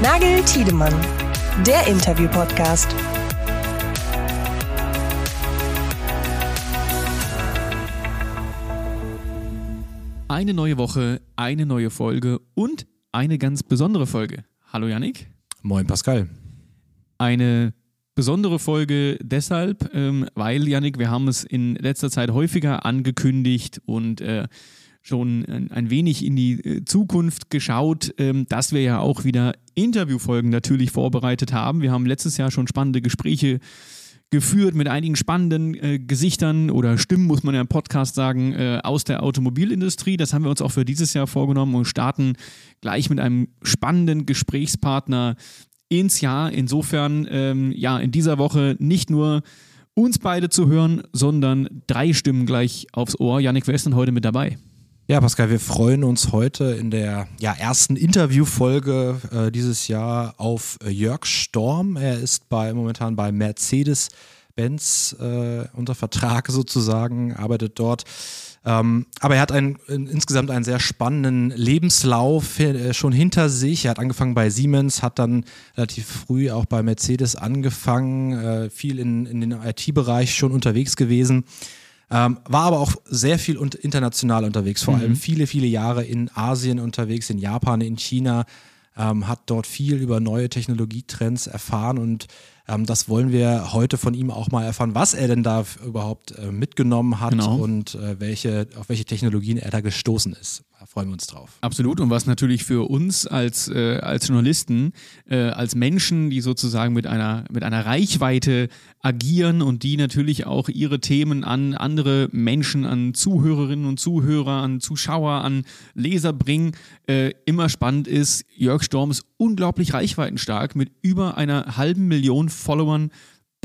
Nagel Tiedemann, der Interview-Podcast. Eine neue Woche, eine neue Folge und eine ganz besondere Folge. Hallo Yannick. Moin Pascal. Eine besondere Folge deshalb, ähm, weil Yannick, wir haben es in letzter Zeit häufiger angekündigt und äh, schon ein, wenig in die äh, Zukunft geschaut, ähm, dass wir ja auch wieder Interviewfolgen natürlich vorbereitet haben. Wir haben letztes Jahr schon spannende Gespräche geführt mit einigen spannenden äh, Gesichtern oder Stimmen, muss man ja im Podcast sagen, äh, aus der Automobilindustrie. Das haben wir uns auch für dieses Jahr vorgenommen und starten gleich mit einem spannenden Gesprächspartner ins Jahr. Insofern, ähm, ja, in dieser Woche nicht nur uns beide zu hören, sondern drei Stimmen gleich aufs Ohr. Janik, wer ist denn heute mit dabei? Ja, Pascal, wir freuen uns heute in der ja, ersten Interviewfolge äh, dieses Jahr auf äh, Jörg Storm. Er ist bei, momentan bei Mercedes. Benz äh, unter Vertrag sozusagen, arbeitet dort. Ähm, aber er hat einen, insgesamt einen sehr spannenden Lebenslauf äh, schon hinter sich. Er hat angefangen bei Siemens, hat dann relativ früh auch bei Mercedes angefangen, äh, viel in, in den IT-Bereich schon unterwegs gewesen. Ähm, war aber auch sehr viel und international unterwegs, vor mhm. allem viele, viele Jahre in Asien unterwegs, in Japan, in China, ähm, hat dort viel über neue Technologietrends erfahren und ähm, das wollen wir heute von ihm auch mal erfahren, was er denn da überhaupt äh, mitgenommen hat genau. und äh, welche, auf welche Technologien er da gestoßen ist. Freuen wir uns drauf. Absolut. Und was natürlich für uns als, äh, als Journalisten, äh, als Menschen, die sozusagen mit einer, mit einer Reichweite agieren und die natürlich auch ihre Themen an andere Menschen, an Zuhörerinnen und Zuhörer, an Zuschauer, an Leser bringen, äh, immer spannend ist. Jörg Storm ist unglaublich reichweitenstark mit über einer halben Million Followern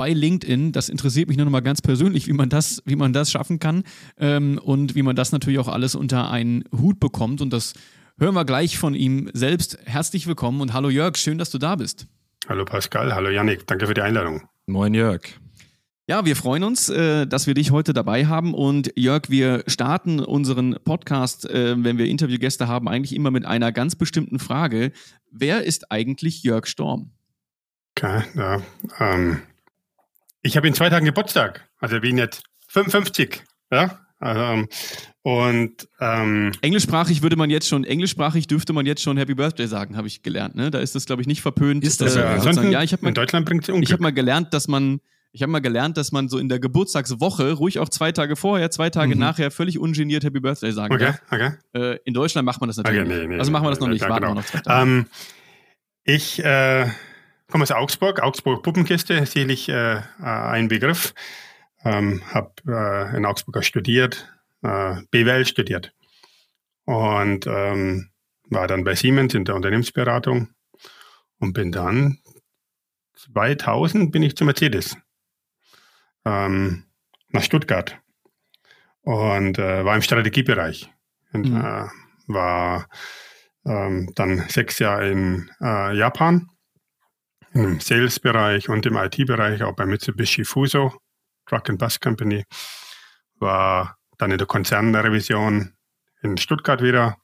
bei LinkedIn. Das interessiert mich nur noch mal ganz persönlich, wie man das, wie man das schaffen kann ähm, und wie man das natürlich auch alles unter einen Hut bekommt. Und das hören wir gleich von ihm selbst. Herzlich willkommen und hallo Jörg, schön, dass du da bist. Hallo Pascal, hallo Yannick, danke für die Einladung. Moin Jörg. Ja, wir freuen uns, äh, dass wir dich heute dabei haben. Und Jörg, wir starten unseren Podcast, äh, wenn wir Interviewgäste haben, eigentlich immer mit einer ganz bestimmten Frage. Wer ist eigentlich Jörg Storm? Okay, ja, ähm, ich habe in zwei Tagen Geburtstag. Also bin jetzt 55. Ja. Ähm, und ähm, englischsprachig würde man jetzt schon, englischsprachig dürfte man jetzt schon Happy Birthday sagen, habe ich gelernt. Ne? Da ist das, glaube ich, nicht verpönt. Ist das äh, so? Ja, ich habe mal, in Deutschland bringt Ich habe mal gelernt, dass man, ich habe mal gelernt, dass man so in der Geburtstagswoche ruhig auch zwei Tage vorher, zwei Tage mhm. nachher völlig ungeniert Happy Birthday sagen okay, Okay. Äh, in Deutschland macht man das natürlich. Okay, nee, nee, also machen wir das noch nicht. Ja, Warten genau. wir noch zwei Tage. Ähm, ich äh, komme aus Augsburg, Augsburg Puppenkiste, sicherlich äh, ein Begriff. Ähm, habe äh, in Augsburg studiert, äh, BWL studiert und ähm, war dann bei Siemens in der Unternehmensberatung und bin dann 2000 bin ich zu Mercedes ähm, nach Stuttgart und äh, war im Strategiebereich und mhm. äh, war ähm, dann sechs Jahre in äh, Japan im Sales-Bereich und im IT-Bereich, auch bei Mitsubishi Fuso, Truck and Bus Company, war dann in der Konzernrevision in Stuttgart wieder,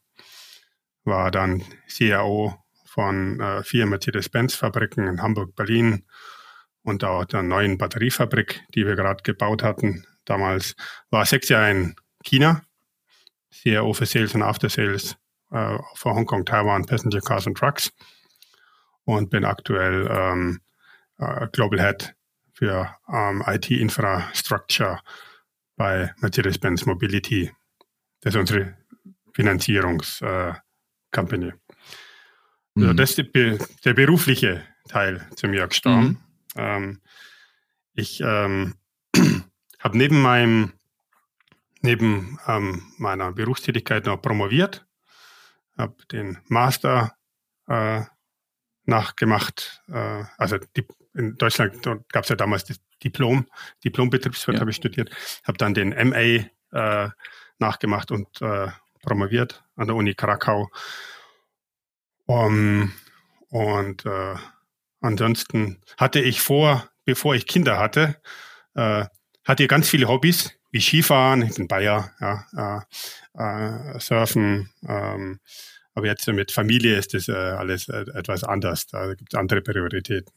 war dann CIO von äh, vier Mercedes-Benz-Fabriken in Hamburg, Berlin und auch der neuen Batteriefabrik, die wir gerade gebaut hatten. Damals war sechs Jahre in China, CIO für Sales und After Sales äh, für Hongkong, Taiwan, Passenger Cars und Trucks und bin aktuell ähm, äh, Global Head für ähm, IT-Infrastructure bei Mercedes-Benz Mobility. Das ist unsere Finanzierungscompany. Äh, mhm. also das ist der, der, berufliche Teil zum Jörg Storm. Mhm. Ähm, ich ähm, habe neben meinem neben ähm, meiner Berufstätigkeit noch promoviert, habe den Master äh, nachgemacht. Äh, also die, in Deutschland gab es ja damals das Diplom, Diplom-Betriebswirt ja. habe ich studiert, habe dann den MA äh, nachgemacht und äh, promoviert an der Uni Krakau. Um, und äh, ansonsten hatte ich vor, bevor ich Kinder hatte, äh, hatte ich ganz viele Hobbys, wie Skifahren, ich bin Bayer, ja, äh, äh, Surfen, ähm, Aber jetzt mit Familie ist das äh, alles äh, etwas anders. Da gibt es andere Prioritäten.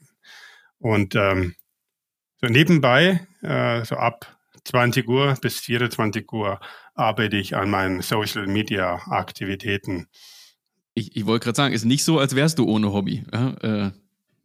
Und ähm, so nebenbei, äh, so ab 20 Uhr bis 24 Uhr arbeite ich an meinen Social Media Aktivitäten. Ich, ich wollte gerade sagen, ist nicht so, als wärst du ohne Hobby. Ja, äh,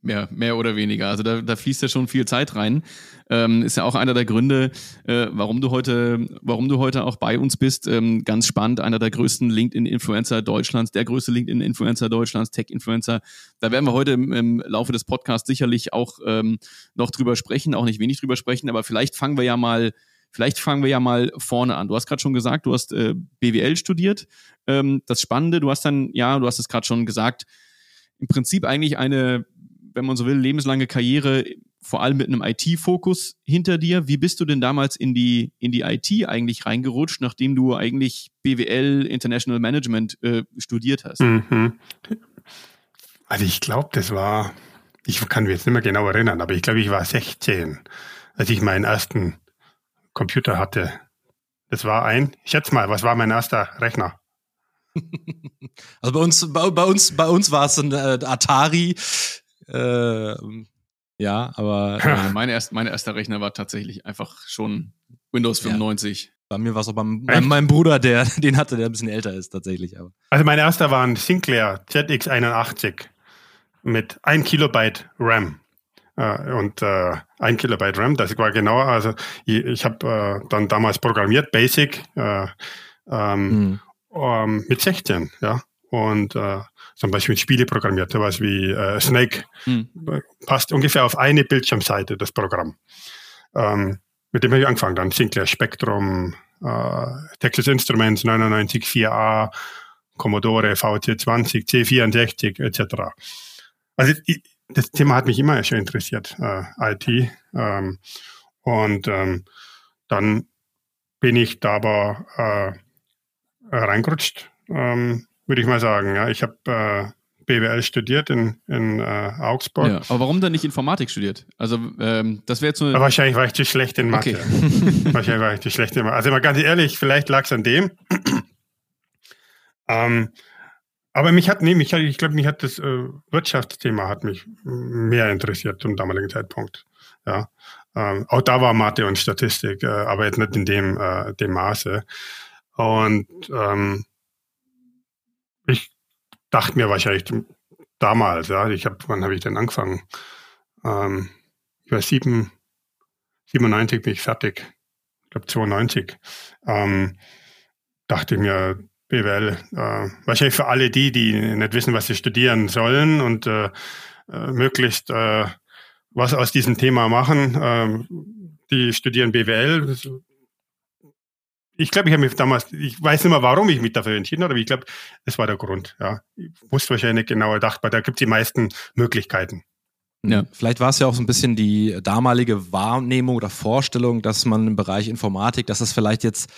mehr, mehr oder weniger. Also da, da fließt ja schon viel Zeit rein. Ähm, ist ja auch einer der Gründe, äh, warum du heute, warum du heute auch bei uns bist. Ähm, ganz spannend, einer der größten LinkedIn-Influencer Deutschlands, der größte LinkedIn-Influencer Deutschlands, Tech-Influencer. Da werden wir heute im, im Laufe des Podcasts sicherlich auch ähm, noch drüber sprechen, auch nicht wenig drüber sprechen, aber vielleicht fangen wir ja mal Vielleicht fangen wir ja mal vorne an. Du hast gerade schon gesagt, du hast äh, BWL studiert. Ähm, das Spannende, du hast dann, ja, du hast es gerade schon gesagt, im Prinzip eigentlich eine, wenn man so will, lebenslange Karriere, vor allem mit einem IT-Fokus hinter dir. Wie bist du denn damals in die, in die IT eigentlich reingerutscht, nachdem du eigentlich BWL International Management äh, studiert hast? Mhm. Also ich glaube, das war, ich kann mich jetzt nicht mehr genau erinnern, aber ich glaube, ich war 16, als ich meinen ersten Computer hatte. Das war ein, ich schätze mal, was war mein erster Rechner? Also bei uns, bei, bei uns, bei uns war es ein äh, Atari. Äh, ja, aber äh, mein, erst, mein erster Rechner war tatsächlich einfach schon Windows 95. Ja. Bei mir war es auch beim, bei meinem Bruder, der den hatte, der ein bisschen älter ist tatsächlich. Aber. Also mein erster war ein Sinclair ZX81 mit 1 Kilobyte RAM. Äh, und äh, ein Kilobyte RAM, das war genau, also ich, ich habe äh, dann damals programmiert, Basic, äh, ähm, mhm. ähm, mit 16, ja. Und äh, zum Beispiel Spiele programmiert, sowas wie äh, Snake. Mhm. Passt ungefähr auf eine Bildschirmseite, das Programm. Ähm, mit dem habe ich angefangen, dann Sinclair Spectrum, äh, Texas Instruments 994a, Commodore VC20, C64 etc. Also ich, das Thema hat mich immer schon interessiert, äh, IT. Ähm, und ähm, dann bin ich da aber äh, reingerutscht, ähm, würde ich mal sagen. Ja, ich habe äh, BWL studiert in, in äh, Augsburg. Ja, aber warum dann nicht Informatik studiert? Also ähm, das wäre jetzt so. wahrscheinlich war ich zu schlecht in Mathe. Okay. wahrscheinlich war ich zu schlecht in Mathe. Also mal ganz ehrlich, vielleicht lag es an dem. ähm, aber mich hat, nee, mich hat, ich glaube, mich hat das äh, Wirtschaftsthema hat mich mehr interessiert zum damaligen Zeitpunkt. Ja. Ähm, auch da war Mathe und Statistik, äh, aber jetzt nicht in dem, äh, dem Maße. Und ähm, dachte mir wahrscheinlich damals, ja, ich habe, wann habe ich denn angefangen? Ähm, ich war sieben, 97 bin ich fertig. Ich glaube 92. Ähm, dachte ich mir, BWL. Äh, wahrscheinlich für alle die, die nicht wissen, was sie studieren sollen und äh, äh, möglichst äh, was aus diesem Thema machen. Äh, die studieren BWL. Ich glaube, ich habe mich damals, ich weiß nicht mehr, warum ich mich dafür entschieden habe, aber ich glaube, das war der Grund. Ja. Ich wusste wahrscheinlich nicht genau gedacht, weil da gibt es die meisten Möglichkeiten. Ja, vielleicht war es ja auch so ein bisschen die damalige Wahrnehmung oder Vorstellung, dass man im Bereich Informatik, dass das vielleicht jetzt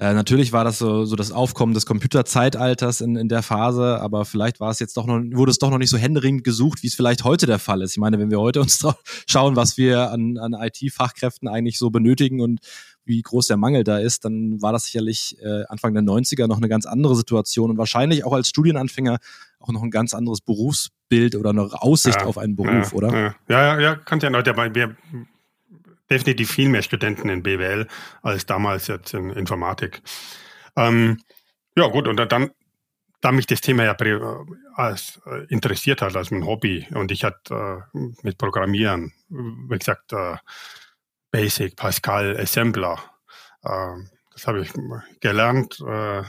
äh, natürlich war das so, so das Aufkommen des Computerzeitalters in, in der Phase, aber vielleicht war es jetzt doch noch, wurde es doch noch nicht so händeringend gesucht, wie es vielleicht heute der Fall ist. Ich meine, wenn wir heute uns schauen, was wir an, an IT-Fachkräften eigentlich so benötigen und wie groß der Mangel da ist, dann war das sicherlich äh, Anfang der 90er noch eine ganz andere Situation und wahrscheinlich auch als Studienanfänger auch noch ein ganz anderes Berufsbild oder eine Aussicht ja, auf einen Beruf, ja, oder? Ja, ja, ja, kann ja noch. Wir, definitiv viel mehr Studenten in BWL als damals jetzt in Informatik. Ähm, ja gut, und dann, da mich das Thema ja als, äh, interessiert hat, als mein Hobby und ich hatte äh, mit Programmieren, wie gesagt, äh, Basic, Pascal, Assembler, äh, das habe ich gelernt. Äh,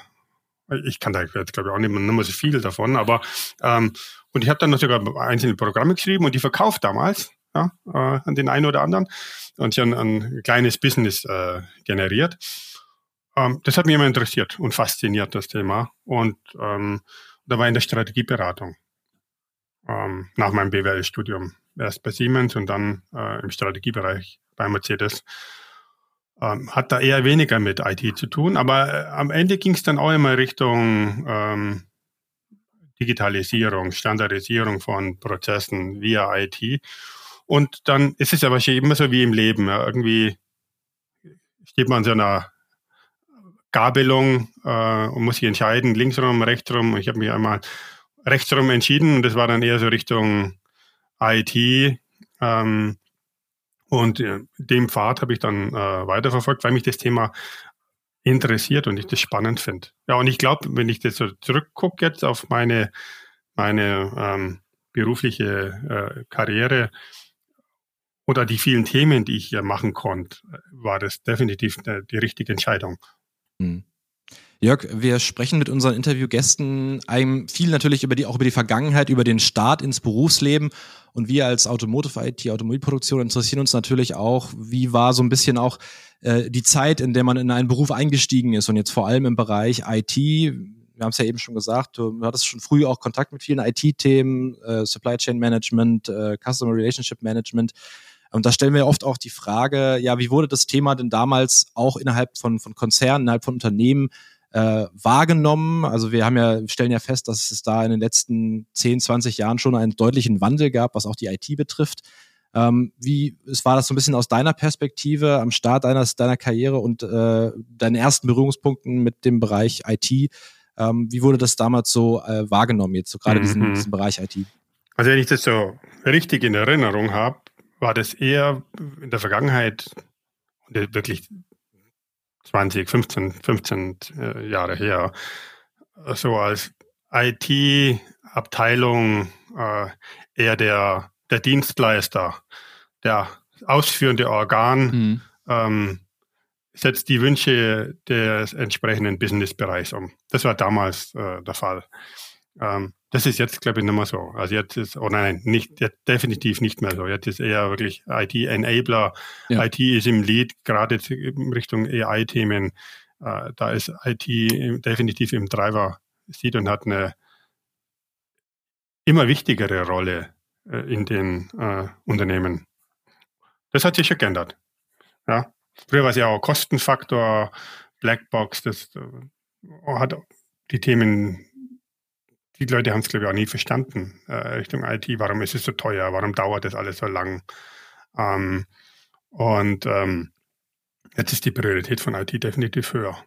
ich kann da jetzt, glaube ich, auch nicht mehr, so viel davon, aber ähm, und ich habe dann noch sogar einzelne Programme geschrieben und die verkauft damals ja, äh, an den einen oder anderen und ich ein, ein kleines Business äh, generiert. Ähm, das hat mich immer interessiert und fasziniert, das Thema. Und ähm, da war in der Strategieberatung ähm, nach meinem BWL-Studium. Erst bei Siemens und dann äh, im Strategiebereich bei Mercedes. Ähm, hat da eher weniger mit IT zu tun, aber äh, am Ende ging es dann auch immer Richtung ähm, Digitalisierung, Standardisierung von Prozessen via IT. Und dann ist es ja wahrscheinlich immer so wie im Leben. Ja. Irgendwie steht man so einer Gabelung äh, und muss sich entscheiden, linksrum, rechtsrum. Ich habe mich einmal rechtsrum entschieden und das war dann eher so Richtung IT. Ähm, und äh, dem Pfad habe ich dann äh, weiterverfolgt, weil mich das Thema interessiert und ich das spannend finde. Ja, und ich glaube, wenn ich das so zurückgucke jetzt auf meine, meine ähm, berufliche äh, Karriere oder die vielen Themen, die ich hier machen konnte, war das definitiv die, die richtige Entscheidung. Hm. Jörg, wir sprechen mit unseren Interviewgästen viel natürlich über die, auch über die Vergangenheit, über den Start ins Berufsleben. Und wir als Automotive IT, Automobilproduktion interessieren uns natürlich auch, wie war so ein bisschen auch äh, die Zeit, in der man in einen Beruf eingestiegen ist und jetzt vor allem im Bereich IT. Wir haben es ja eben schon gesagt, du hattest schon früh auch Kontakt mit vielen IT-Themen, äh, Supply Chain Management, äh, Customer Relationship Management. Und da stellen wir oft auch die Frage, ja, wie wurde das Thema denn damals auch innerhalb von, von Konzernen, innerhalb von Unternehmen äh, wahrgenommen? Also wir haben ja, stellen ja fest, dass es da in den letzten 10, 20 Jahren schon einen deutlichen Wandel gab, was auch die IT betrifft. Ähm, wie es war das so ein bisschen aus deiner Perspektive am Start deines, deiner Karriere und äh, deinen ersten Berührungspunkten mit dem Bereich IT? Ähm, wie wurde das damals so äh, wahrgenommen, jetzt so gerade mhm. diesen, diesen Bereich IT? Also wenn ich das so richtig in Erinnerung habe, war das eher in der Vergangenheit wirklich 20, 15, 15 Jahre her, so als IT-Abteilung äh, eher der, der Dienstleister, der ausführende Organ mhm. ähm, setzt die Wünsche des entsprechenden Businessbereichs um. Das war damals äh, der Fall. Ähm, das ist jetzt, glaube ich, nicht mehr so. Also jetzt ist, oh nein, nicht, jetzt definitiv nicht mehr so. Jetzt ist eher wirklich IT-Enabler. Ja. IT ist im Lead, gerade in Richtung AI-Themen. Äh, da ist IT definitiv im Driver sieht und hat eine immer wichtigere Rolle äh, in den äh, Unternehmen. Das hat sich schon geändert. Ja. Früher war es ja auch Kostenfaktor, Blackbox, das hat die Themen die Leute haben es, glaube ich, auch nie verstanden äh, Richtung IT. Warum ist es so teuer? Warum dauert das alles so lang? Ähm, und ähm, jetzt ist die Priorität von IT definitiv höher.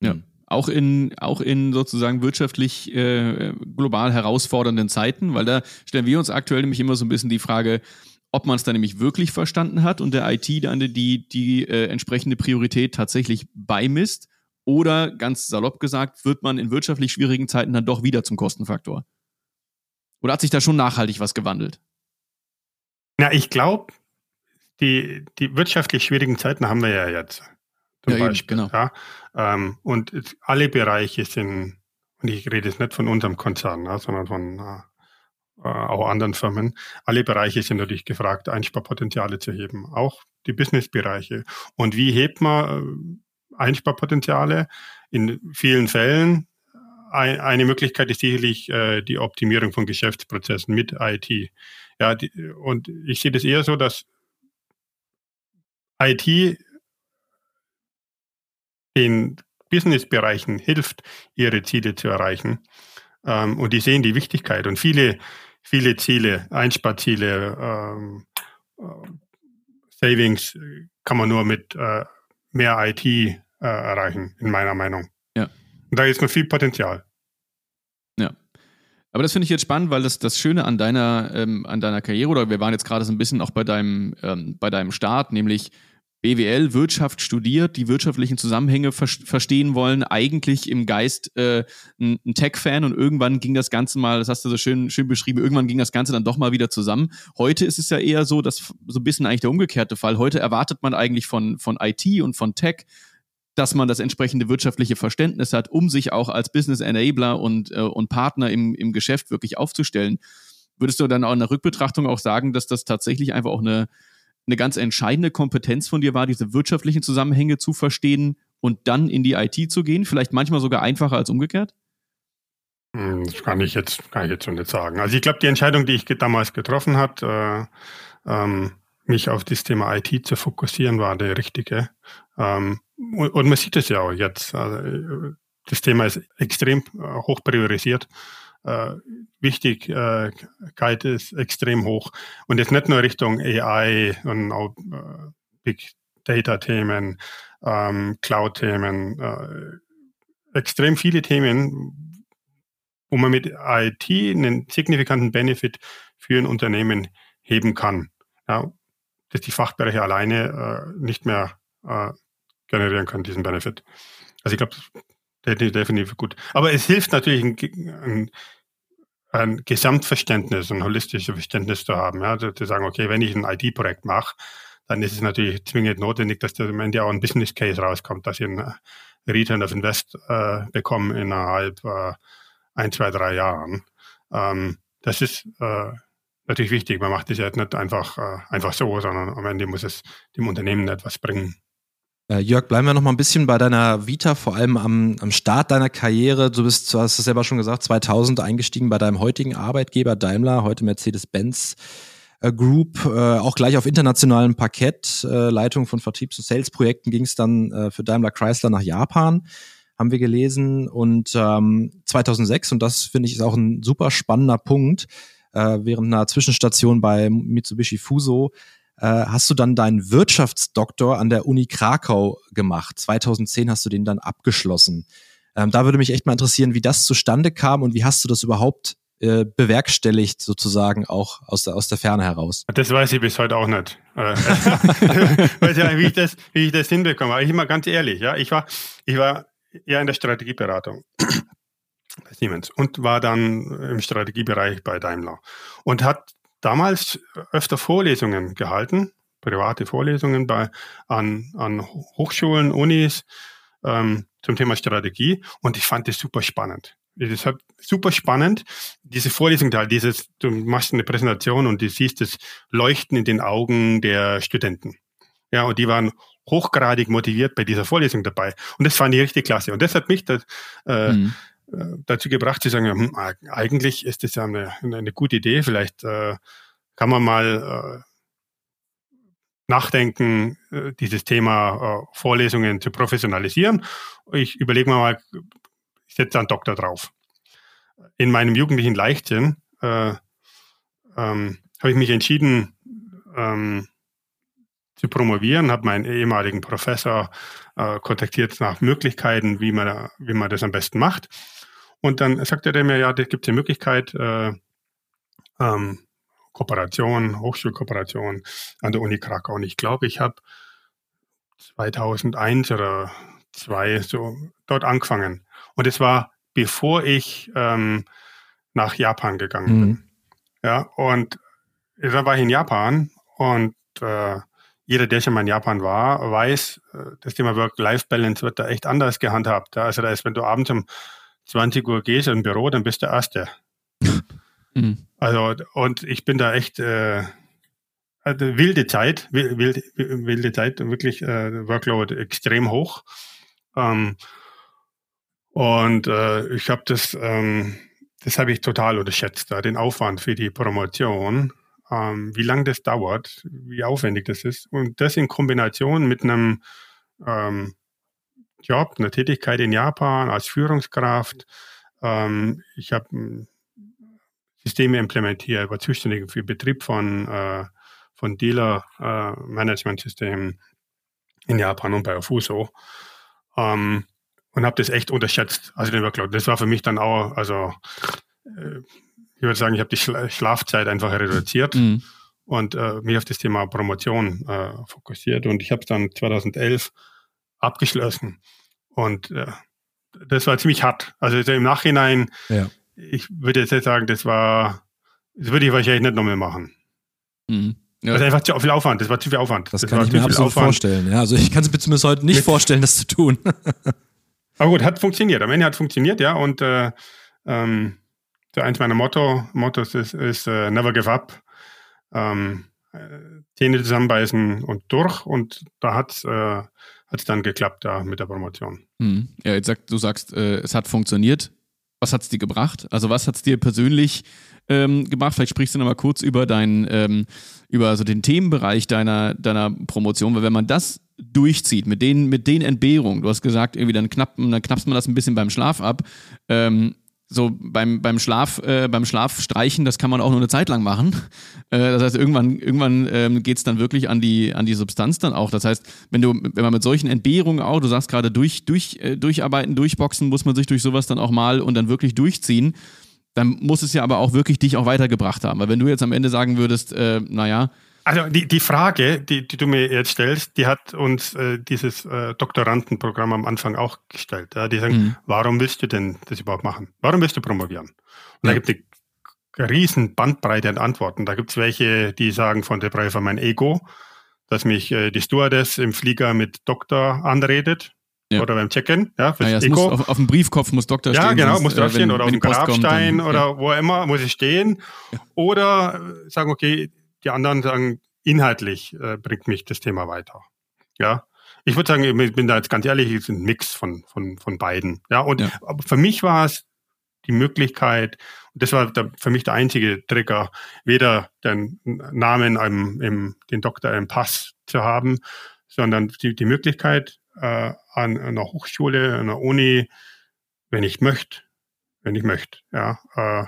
Ja. Auch in, auch in sozusagen wirtschaftlich äh, global herausfordernden Zeiten, weil da stellen wir uns aktuell nämlich immer so ein bisschen die Frage, ob man es da nämlich wirklich verstanden hat und der IT dann die, die äh, entsprechende Priorität tatsächlich beimisst oder ganz salopp gesagt, wird man in wirtschaftlich schwierigen Zeiten dann doch wieder zum Kostenfaktor? Oder hat sich da schon nachhaltig was gewandelt? Na, ich glaube, die, die wirtschaftlich schwierigen Zeiten haben wir ja jetzt. Zum ja, Beispiel. Eben, genau. Ja? Ähm, und alle Bereiche sind, und ich rede jetzt nicht von unserem Konzern, ja, sondern von äh, auch anderen Firmen, alle Bereiche sind natürlich gefragt, Einsparpotenziale zu heben, auch die Businessbereiche. Und wie hebt man Einsparpotenziale. In vielen Fällen eine Möglichkeit ist sicherlich äh, die Optimierung von Geschäftsprozessen mit IT. Ja, die, und ich sehe das eher so, dass IT den Businessbereichen hilft, ihre Ziele zu erreichen. Ähm, und die sehen die Wichtigkeit. Und viele, viele Ziele, Einsparziele, ähm, äh, Savings kann man nur mit äh, mehr IT äh, erreichen, in meiner Meinung. Ja. Und da ist noch viel Potenzial. Ja. Aber das finde ich jetzt spannend, weil das, das Schöne an deiner, ähm, an deiner Karriere, oder wir waren jetzt gerade so ein bisschen auch bei deinem, ähm, bei deinem Start, nämlich BWL, Wirtschaft studiert, die wirtschaftlichen Zusammenhänge ver verstehen wollen, eigentlich im Geist äh, ein, ein Tech-Fan und irgendwann ging das Ganze mal, das hast du so schön, schön beschrieben, irgendwann ging das Ganze dann doch mal wieder zusammen. Heute ist es ja eher so, dass so ein bisschen eigentlich der umgekehrte Fall. Heute erwartet man eigentlich von, von IT und von Tech dass man das entsprechende wirtschaftliche Verständnis hat, um sich auch als Business Enabler und, äh, und Partner im, im Geschäft wirklich aufzustellen. Würdest du dann auch in der Rückbetrachtung auch sagen, dass das tatsächlich einfach auch eine, eine ganz entscheidende Kompetenz von dir war, diese wirtschaftlichen Zusammenhänge zu verstehen und dann in die IT zu gehen? Vielleicht manchmal sogar einfacher als umgekehrt? Hm, das kann ich jetzt, kann ich jetzt so nicht sagen. Also ich glaube, die Entscheidung, die ich damals getroffen habe, äh, ähm, mich auf das Thema IT zu fokussieren, war der richtige. Ähm, und, und, man sieht es ja auch jetzt. Also, das Thema ist extrem äh, hoch priorisiert. Äh, Wichtigkeit ist extrem hoch. Und jetzt nicht nur Richtung AI und auch äh, Big Data-Themen, ähm, Cloud-Themen, äh, extrem viele Themen, wo man mit IT einen signifikanten Benefit für ein Unternehmen heben kann. Ja, dass die Fachbereiche alleine äh, nicht mehr äh, generieren können, diesen Benefit. Also ich glaube, definitiv gut. Aber es hilft natürlich, ein, ein, ein, Gesamtverständnis, ein holistisches Verständnis zu haben. Ja, zu, sagen, okay, wenn ich ein IT-Projekt mache, dann ist es natürlich zwingend notwendig, dass da am Ende auch ein Business Case rauskommt, dass ich einen Return of Invest äh, bekomme innerhalb äh, ein, zwei, drei Jahren. Ähm, das ist äh, natürlich wichtig. Man macht das ja nicht einfach, äh, einfach so, sondern am Ende muss es dem Unternehmen etwas bringen. Äh, Jörg, bleiben wir noch mal ein bisschen bei deiner Vita, vor allem am, am Start deiner Karriere. Du bist, du hast es selber schon gesagt, 2000 eingestiegen bei deinem heutigen Arbeitgeber Daimler, heute Mercedes-Benz äh, Group, äh, auch gleich auf internationalem Parkett. Leitung von Vertriebs- und Sales-Projekten ging es dann für Daimler Chrysler nach Japan, haben wir gelesen. Und ähm, 2006, und das finde ich ist auch ein super spannender Punkt, äh, während einer Zwischenstation bei Mitsubishi Fuso, äh, hast du dann deinen Wirtschaftsdoktor an der Uni Krakau gemacht. 2010 hast du den dann abgeschlossen. Ähm, da würde mich echt mal interessieren, wie das zustande kam und wie hast du das überhaupt äh, bewerkstelligt, sozusagen auch aus der, aus der Ferne heraus? Das weiß ich bis heute auch nicht. Äh, weiß ja, wie ich das, wie ich das hinbekomme. Aber ich immer ganz ehrlich, ja, ich war, ich war ja in der Strategieberatung Siemens und war dann im Strategiebereich bei Daimler und hat damals öfter Vorlesungen gehalten, private Vorlesungen bei, an, an Hochschulen, Unis ähm, zum Thema Strategie und ich fand das super spannend. Das hat super spannend, diese Vorlesung da, dieses, du machst eine Präsentation und du siehst das Leuchten in den Augen der Studenten. Ja, und die waren hochgradig motiviert bei dieser Vorlesung dabei. Und das fand ich richtig klasse. Und das hat mich das, äh, mhm. Äh, dazu gebracht, zu sagen, hm, eigentlich ist das ja eine, eine gute Idee, vielleicht äh, kann man mal äh, nachdenken, äh, dieses Thema äh, Vorlesungen zu professionalisieren. Ich überlege mir mal, ich setze einen Doktor drauf. In meinem jugendlichen Leichtsinn äh, ähm, habe ich mich entschieden, ähm, zu promovieren, habe meinen ehemaligen Professor kontaktiert nach Möglichkeiten, wie man, wie man das am besten macht. Und dann sagte er mir, ja, da gibt es eine Möglichkeit, äh, ähm, Kooperation, Hochschulkooperation an der Uni Krakau. Und ich glaube, ich habe 2001 oder 2 so dort angefangen. Und es war, bevor ich ähm, nach Japan gegangen bin. Mhm. Ja, und da war ich in Japan und äh, jeder, der schon mal in Japan war, weiß, äh, das Thema Work-Life-Balance wird da echt anders gehandhabt. Also da ist, wenn du abends um 20 Uhr gehst im Büro, dann bist du der Erste. Mhm. Also, und ich bin da echt äh, also wilde Zeit, wilde, wilde Zeit, wirklich äh, Workload extrem hoch. Ähm, und äh, ich habe das, ähm, das habe ich total unterschätzt, da, den Aufwand für die Promotion, ähm, wie lange das dauert, wie aufwendig das ist. Und das in Kombination mit einem ähm, Job, einer Tätigkeit in Japan als Führungskraft. Ähm, ich habe hm, Systeme implementiert, war zuständig für Betrieb von, äh, von Dealer-Management-Systemen äh, in Japan und bei Fuso. Ähm, und habe das echt unterschätzt, also den Workload. Das war für mich dann auch, also äh, ich würde sagen, ich habe die Schla Schlafzeit einfach reduziert mhm. und äh, mich auf das Thema Promotion äh, fokussiert. Und ich habe es dann 2011 abgeschlossen. Und äh, das war ziemlich hart. Also im Nachhinein, ja. ich würde jetzt sagen, das war, das würde ich wahrscheinlich nicht nochmal machen. Mhm. Ja. Das ist einfach zu viel Aufwand. Das war zu viel Aufwand. Das, das kann ich mir absolut Aufwand. vorstellen. Ja, also ich kann es mir zumindest heute nicht Mit vorstellen, das zu tun. Aber gut, hat funktioniert. Am Ende hat funktioniert, ja. Und äh, ähm, so eins meiner Motto, Mottos ist, ist uh, never give up. Ähm, äh, Zähne zusammenbeißen und durch. Und da hat es äh, dann geklappt da mit der Promotion. Hm. Ja, jetzt sag, du sagst, äh, es hat funktioniert. Was hat es dir gebracht? Also was hat es dir persönlich ähm, gemacht? Vielleicht sprichst du noch mal kurz über deinen, ähm, über also den Themenbereich deiner, deiner Promotion, weil wenn man das durchzieht, mit den, mit den Entbehrungen, du hast gesagt, irgendwie dann, knapp, dann knappst man das ein bisschen beim Schlaf ab, ähm, so beim, beim Schlaf, äh, beim Schlafstreichen, das kann man auch nur eine Zeit lang machen. Äh, das heißt, irgendwann, irgendwann ähm, geht es dann wirklich an die, an die Substanz dann auch. Das heißt, wenn du, wenn man mit solchen Entbehrungen auch, du sagst gerade durch, durch, äh, durcharbeiten, durchboxen, muss man sich durch sowas dann auch mal und dann wirklich durchziehen, dann muss es ja aber auch wirklich dich auch weitergebracht haben. Weil wenn du jetzt am Ende sagen würdest, äh, naja, also die, die Frage, die, die du mir jetzt stellst, die hat uns äh, dieses äh, Doktorandenprogramm am Anfang auch gestellt. Ja? Die sagen, mhm. warum willst du denn das überhaupt machen? Warum willst du promovieren? Und ja. da gibt es eine riesen Bandbreite an Antworten. Da gibt es welche, die sagen von der Briefe mein Ego, dass mich äh, die Stewardess im Flieger mit Doktor anredet. Ja. Oder beim Check-in, ja, fürs ja, Ego. auf, auf, dem Briefkopf muss Doktor stehen. Ja, genau, muss äh, draufstehen. Oder auf dem Grabstein kommt, dann, oder wo immer muss ich stehen. Oder äh, sagen, okay, die anderen sagen, inhaltlich äh, bringt mich das Thema weiter. Ja. Ich würde sagen, ich bin da jetzt ganz ehrlich, es ist ein Mix von, von, von beiden. Ja, und ja. für mich war es die Möglichkeit, und das war der, für mich der einzige Trigger, weder den Namen im, im, den Doktor im Pass zu haben, sondern die, die Möglichkeit, äh, an einer Hochschule, einer Uni, wenn ich möchte, wenn ich möchte, ja, äh,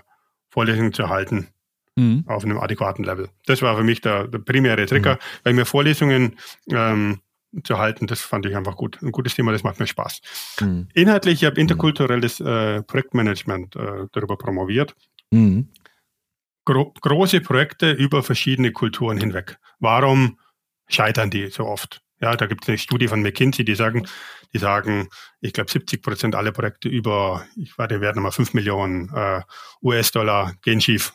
Vorlesungen zu halten mhm. auf einem adäquaten Level. Das war für mich der, der primäre Trigger, mhm. weil mir Vorlesungen ähm, zu halten, das fand ich einfach gut. Ein gutes Thema, das macht mir Spaß. Mhm. Inhaltlich, ich habe interkulturelles äh, Projektmanagement äh, darüber promoviert. Mhm. Gro große Projekte über verschiedene Kulturen hinweg. Warum scheitern die so oft? Ja, da gibt es eine Studie von McKinsey, die sagen, die sagen, ich glaube 70 Prozent aller Projekte über, ich warte, werden mal 5 Millionen äh, US-Dollar gehen schief.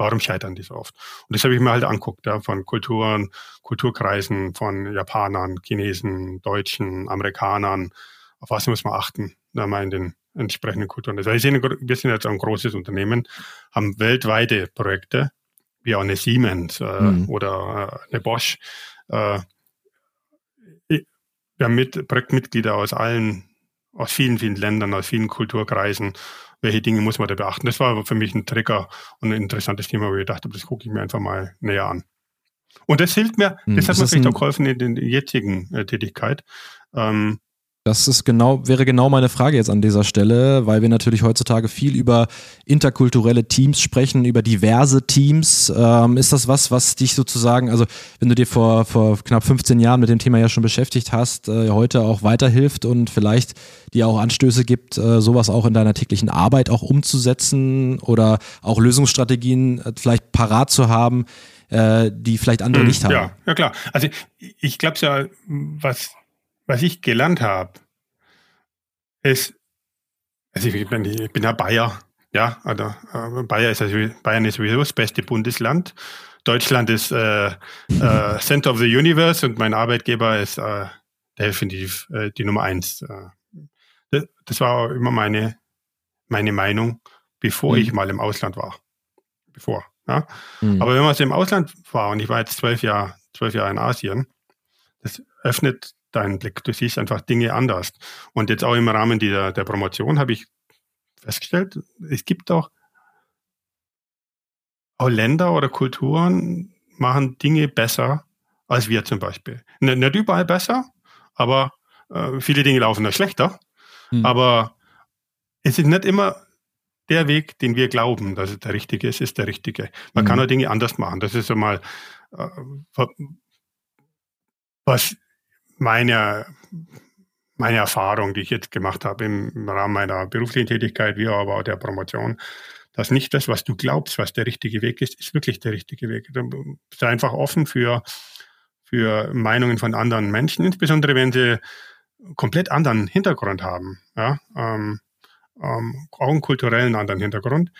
Warum scheitern die so oft? Und das habe ich mir halt anguckt, ja, von Kulturen, Kulturkreisen, von Japanern, Chinesen, Deutschen, Amerikanern. Auf was muss man achten, wenn man in den entsprechenden Kulturen ist? wir sind jetzt ein großes Unternehmen, haben weltweite Projekte, wie auch eine Siemens äh, mhm. oder äh, eine Bosch. Äh, wir haben mit, Projektmitglieder aus allen, aus vielen, vielen Ländern, aus vielen Kulturkreisen welche Dinge muss man da beachten. Das war für mich ein Trigger und ein interessantes Thema, wo ich dachte, das gucke ich mir einfach mal näher an. Und das hilft mir, hm, das hat mir vielleicht auch geholfen in der jetzigen äh, Tätigkeit. Ähm, das ist genau, wäre genau meine Frage jetzt an dieser Stelle, weil wir natürlich heutzutage viel über interkulturelle Teams sprechen, über diverse Teams. Ähm, ist das was, was dich sozusagen, also wenn du dir vor, vor knapp 15 Jahren mit dem Thema ja schon beschäftigt hast, äh, heute auch weiterhilft und vielleicht dir auch Anstöße gibt, äh, sowas auch in deiner täglichen Arbeit auch umzusetzen oder auch Lösungsstrategien äh, vielleicht parat zu haben, äh, die vielleicht andere hm, nicht haben? Ja, ja klar. Also ich glaube ja, was was ich gelernt habe, ist, also ich bin, ich bin ja Bayer, ja, also äh, Bayer ist also, Bayern ist sowieso das beste Bundesland. Deutschland ist äh, äh, Center of the Universe und mein Arbeitgeber ist äh, definitiv äh, die Nummer eins. Äh. Das war immer meine, meine Meinung, bevor mhm. ich mal im Ausland war. Bevor. Ja? Mhm. Aber wenn man so im Ausland war, und ich war jetzt zwölf Jahre, zwölf Jahre in Asien, das öffnet deinen Blick. Du siehst einfach Dinge anders. Und jetzt auch im Rahmen dieser, der Promotion habe ich festgestellt, es gibt auch, auch Länder oder Kulturen machen Dinge besser als wir zum Beispiel. Nicht, nicht überall besser, aber äh, viele Dinge laufen da schlechter. Hm. Aber es ist nicht immer der Weg, den wir glauben, dass es der richtige ist, ist der richtige. Man hm. kann auch Dinge anders machen. Das ist einmal, äh, was meine, meine Erfahrung, die ich jetzt gemacht habe im Rahmen meiner beruflichen Tätigkeit, wie aber auch der Promotion, dass nicht das, was du glaubst, was der richtige Weg ist, ist wirklich der richtige Weg. Sei einfach offen für, für Meinungen von anderen Menschen, insbesondere wenn sie komplett anderen Hintergrund haben, ja, ähm, ähm, auch einen kulturellen anderen Hintergrund.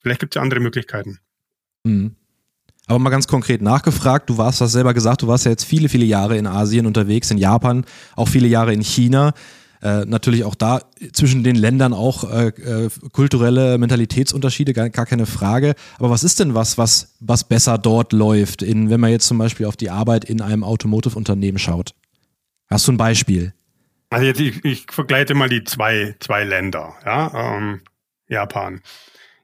Vielleicht gibt es andere Möglichkeiten. Mhm. Aber mal ganz konkret nachgefragt, du warst das selber gesagt, du warst ja jetzt viele, viele Jahre in Asien unterwegs, in Japan, auch viele Jahre in China. Äh, natürlich auch da zwischen den Ländern auch äh, äh, kulturelle Mentalitätsunterschiede, gar, gar, keine Frage. Aber was ist denn was, was, was besser dort läuft, in, wenn man jetzt zum Beispiel auf die Arbeit in einem Automotive-Unternehmen schaut? Hast du ein Beispiel? Also jetzt, ich, ich vergleiche mal die zwei, zwei Länder, ja, ähm, Japan.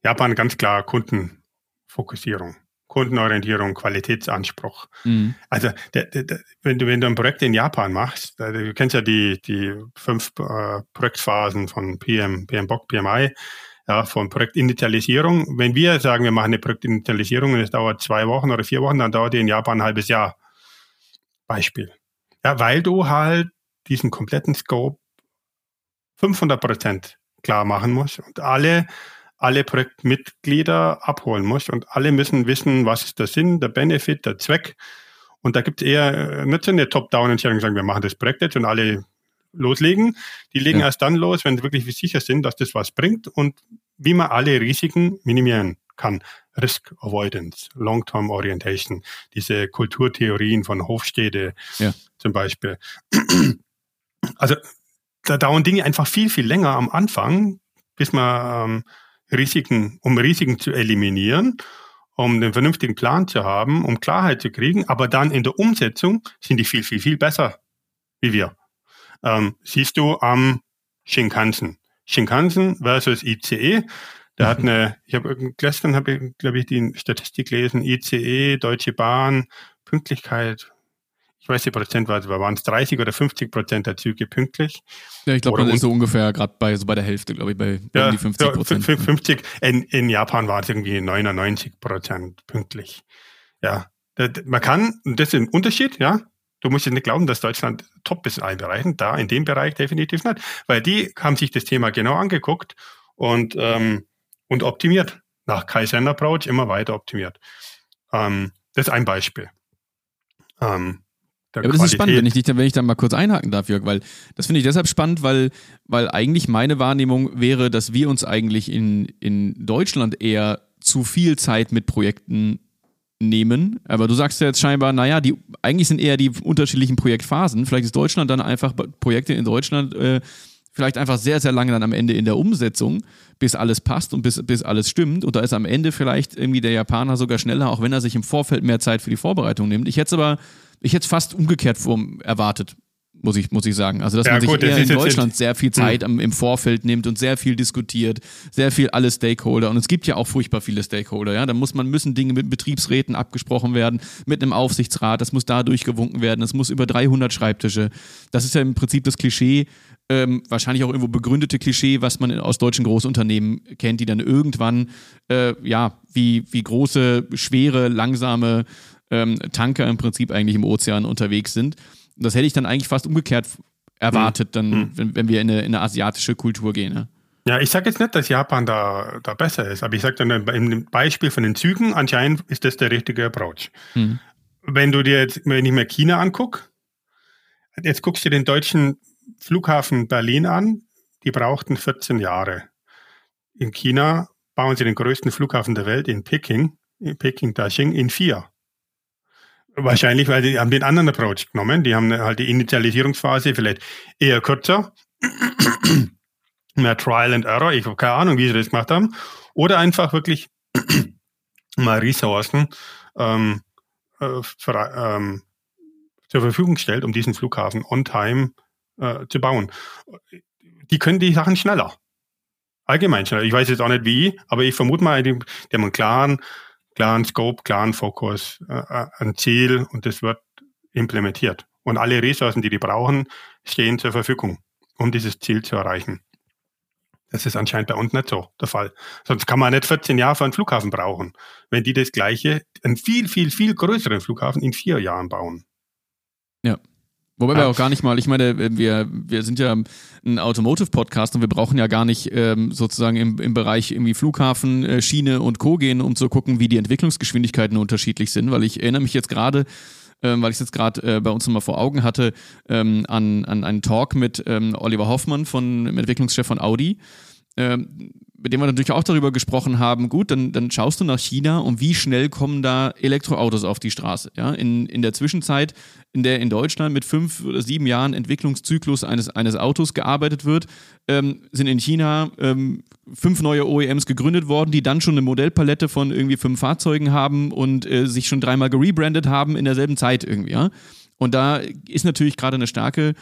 Japan ganz klar Kundenfokussierung. Kundenorientierung, Qualitätsanspruch. Mhm. Also der, der, wenn, du, wenn du ein Projekt in Japan machst, du kennst ja die, die fünf äh, Projektphasen von PM, PMBOK, PMI, ja, von Projektinitialisierung. Wenn wir sagen, wir machen eine Projektinitialisierung und es dauert zwei Wochen oder vier Wochen, dann dauert die in Japan ein halbes Jahr. Beispiel. Ja, weil du halt diesen kompletten Scope 500 Prozent klar machen musst und alle, alle Projektmitglieder abholen musst und alle müssen wissen, was ist der Sinn, der Benefit, der Zweck. Und da gibt es eher äh, nicht so eine Top-Down-Entscheidung, sagen wir machen das Projekt jetzt und alle loslegen. Die legen ja. erst dann los, wenn sie wirklich sicher sind, dass das was bringt und wie man alle Risiken minimieren kann. Risk Avoidance, Long-Term Orientation, diese Kulturtheorien von Hofstede ja. zum Beispiel. Also da dauern Dinge einfach viel, viel länger am Anfang, bis man ähm, Risiken, um Risiken zu eliminieren, um den vernünftigen Plan zu haben, um Klarheit zu kriegen, aber dann in der Umsetzung sind die viel, viel, viel besser wie wir. Ähm, siehst du am Shinkansen. Shinkansen versus ICE. Der hat eine, ich habe gestern habe ich, glaube ich, die Statistik gelesen, ICE, Deutsche Bahn, Pünktlichkeit, ich weiß die Prozentweise, waren es 30 oder 50 Prozent der Züge pünktlich? Ja, ich glaube, man ist so ungefähr gerade bei so bei der Hälfte, glaube ich, bei ja, um die 50 Prozent. 50, in, in Japan war es irgendwie 99 Prozent pünktlich. Ja, man kann, das ist ein Unterschied, ja. Du musst jetzt nicht glauben, dass Deutschland top ist in allen Bereichen. Da, in dem Bereich definitiv nicht. Weil die haben sich das Thema genau angeguckt und, ähm, und optimiert. Nach Kaizen Approach immer weiter optimiert. Ähm, das ist ein Beispiel. Ähm, ja, aber das ist spannend, wenn ich, dich, wenn ich da mal kurz einhaken darf, Jörg, weil das finde ich deshalb spannend, weil, weil eigentlich meine Wahrnehmung wäre, dass wir uns eigentlich in, in Deutschland eher zu viel Zeit mit Projekten nehmen. Aber du sagst ja jetzt scheinbar, naja, die, eigentlich sind eher die unterschiedlichen Projektphasen. Vielleicht ist Deutschland dann einfach Projekte in Deutschland äh, vielleicht einfach sehr, sehr lange dann am Ende in der Umsetzung, bis alles passt und bis, bis alles stimmt. Und da ist am Ende vielleicht irgendwie der Japaner sogar schneller, auch wenn er sich im Vorfeld mehr Zeit für die Vorbereitung nimmt. Ich hätte es aber, ich hätte es fast umgekehrt erwartet muss ich, muss ich sagen. Also, dass ja, man sich gut, eher in Deutschland sehr viel Zeit hm. am, im Vorfeld nimmt und sehr viel diskutiert, sehr viel alle Stakeholder. Und es gibt ja auch furchtbar viele Stakeholder, ja. Da muss man, müssen Dinge mit Betriebsräten abgesprochen werden, mit einem Aufsichtsrat, das muss da durchgewunken werden, das muss über 300 Schreibtische. Das ist ja im Prinzip das Klischee, ähm, wahrscheinlich auch irgendwo begründete Klischee, was man aus deutschen Großunternehmen kennt, die dann irgendwann, äh, ja, wie, wie große, schwere, langsame ähm, Tanker im Prinzip eigentlich im Ozean unterwegs sind. Das hätte ich dann eigentlich fast umgekehrt erwartet, dann, hm. wenn, wenn wir in eine, in eine asiatische Kultur gehen. Ne? Ja, ich sage jetzt nicht, dass Japan da, da besser ist, aber ich sage dann im Beispiel von den Zügen, anscheinend ist das der richtige Approach. Hm. Wenn du dir jetzt, wenn ich mir China angucke, jetzt guckst du den deutschen Flughafen Berlin an, die brauchten 14 Jahre. In China bauen sie den größten Flughafen der Welt in Peking, in Peking Daxing, in vier. Wahrscheinlich, weil die haben den anderen Approach genommen. Die haben halt die Initialisierungsphase vielleicht eher kürzer. Mehr Trial and Error. Ich habe keine Ahnung, wie sie das gemacht haben. Oder einfach wirklich mal Ressourcen ähm, äh, für, ähm, zur Verfügung stellt, um diesen Flughafen on time äh, zu bauen. Die können die Sachen schneller. Allgemein schneller. Ich weiß jetzt auch nicht wie, aber ich vermute mal, die, die haben einen klaren klaren Scope, klaren Fokus, äh, äh, ein Ziel und das wird implementiert. Und alle Ressourcen, die die brauchen, stehen zur Verfügung, um dieses Ziel zu erreichen. Das ist anscheinend bei uns nicht so der Fall. Sonst kann man nicht 14 Jahre für einen Flughafen brauchen, wenn die das gleiche, einen viel, viel, viel größeren Flughafen in vier Jahren bauen. Ja. Wobei ja. wir auch gar nicht mal, ich meine, wir, wir sind ja ein Automotive-Podcast und wir brauchen ja gar nicht ähm, sozusagen im, im Bereich irgendwie Flughafen, äh, Schiene und Co. gehen, um zu gucken, wie die Entwicklungsgeschwindigkeiten unterschiedlich sind, weil ich erinnere mich jetzt gerade, ähm, weil ich es jetzt gerade äh, bei uns nochmal vor Augen hatte, ähm, an, an einen Talk mit ähm, Oliver Hoffmann, von, dem Entwicklungschef von Audi. Ähm, mit dem wir natürlich auch darüber gesprochen haben, gut, dann, dann schaust du nach China und wie schnell kommen da Elektroautos auf die Straße. Ja? In, in der Zwischenzeit, in der in Deutschland mit fünf oder sieben Jahren Entwicklungszyklus eines, eines Autos gearbeitet wird, ähm, sind in China ähm, fünf neue OEMs gegründet worden, die dann schon eine Modellpalette von irgendwie fünf Fahrzeugen haben und äh, sich schon dreimal gerebrandet haben in derselben Zeit irgendwie. Ja? Und da ist natürlich gerade eine starke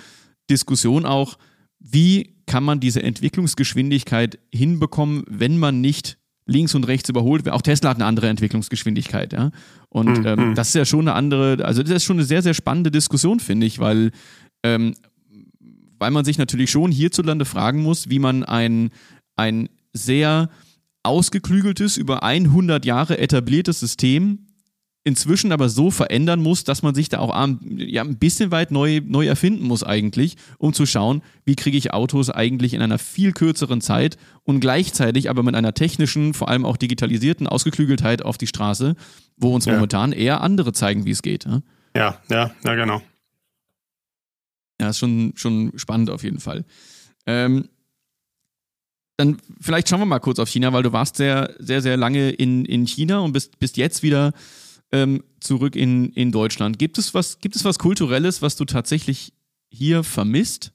Diskussion auch, wie kann man diese Entwicklungsgeschwindigkeit hinbekommen, wenn man nicht links und rechts überholt wird. Auch Tesla hat eine andere Entwicklungsgeschwindigkeit, ja. Und mhm. ähm, hm. das ist ja schon eine andere, also das ist schon eine sehr, sehr spannende Diskussion, finde ich, weil, ähm, weil man sich natürlich schon hierzulande fragen muss, wie man ein, ein sehr ausgeklügeltes, über 100 Jahre etabliertes System inzwischen aber so verändern muss, dass man sich da auch ja, ein bisschen weit neu, neu erfinden muss eigentlich, um zu schauen, wie kriege ich Autos eigentlich in einer viel kürzeren Zeit und gleichzeitig aber mit einer technischen, vor allem auch digitalisierten Ausgeklügeltheit auf die Straße, wo uns ja. momentan eher andere zeigen, wie es geht. Ja, ja, ja, ja genau. Ja, ist schon, schon spannend auf jeden Fall. Ähm, dann vielleicht schauen wir mal kurz auf China, weil du warst sehr, sehr, sehr lange in, in China und bist, bist jetzt wieder ähm, zurück in, in Deutschland. Gibt es, was, gibt es was Kulturelles, was du tatsächlich hier vermisst?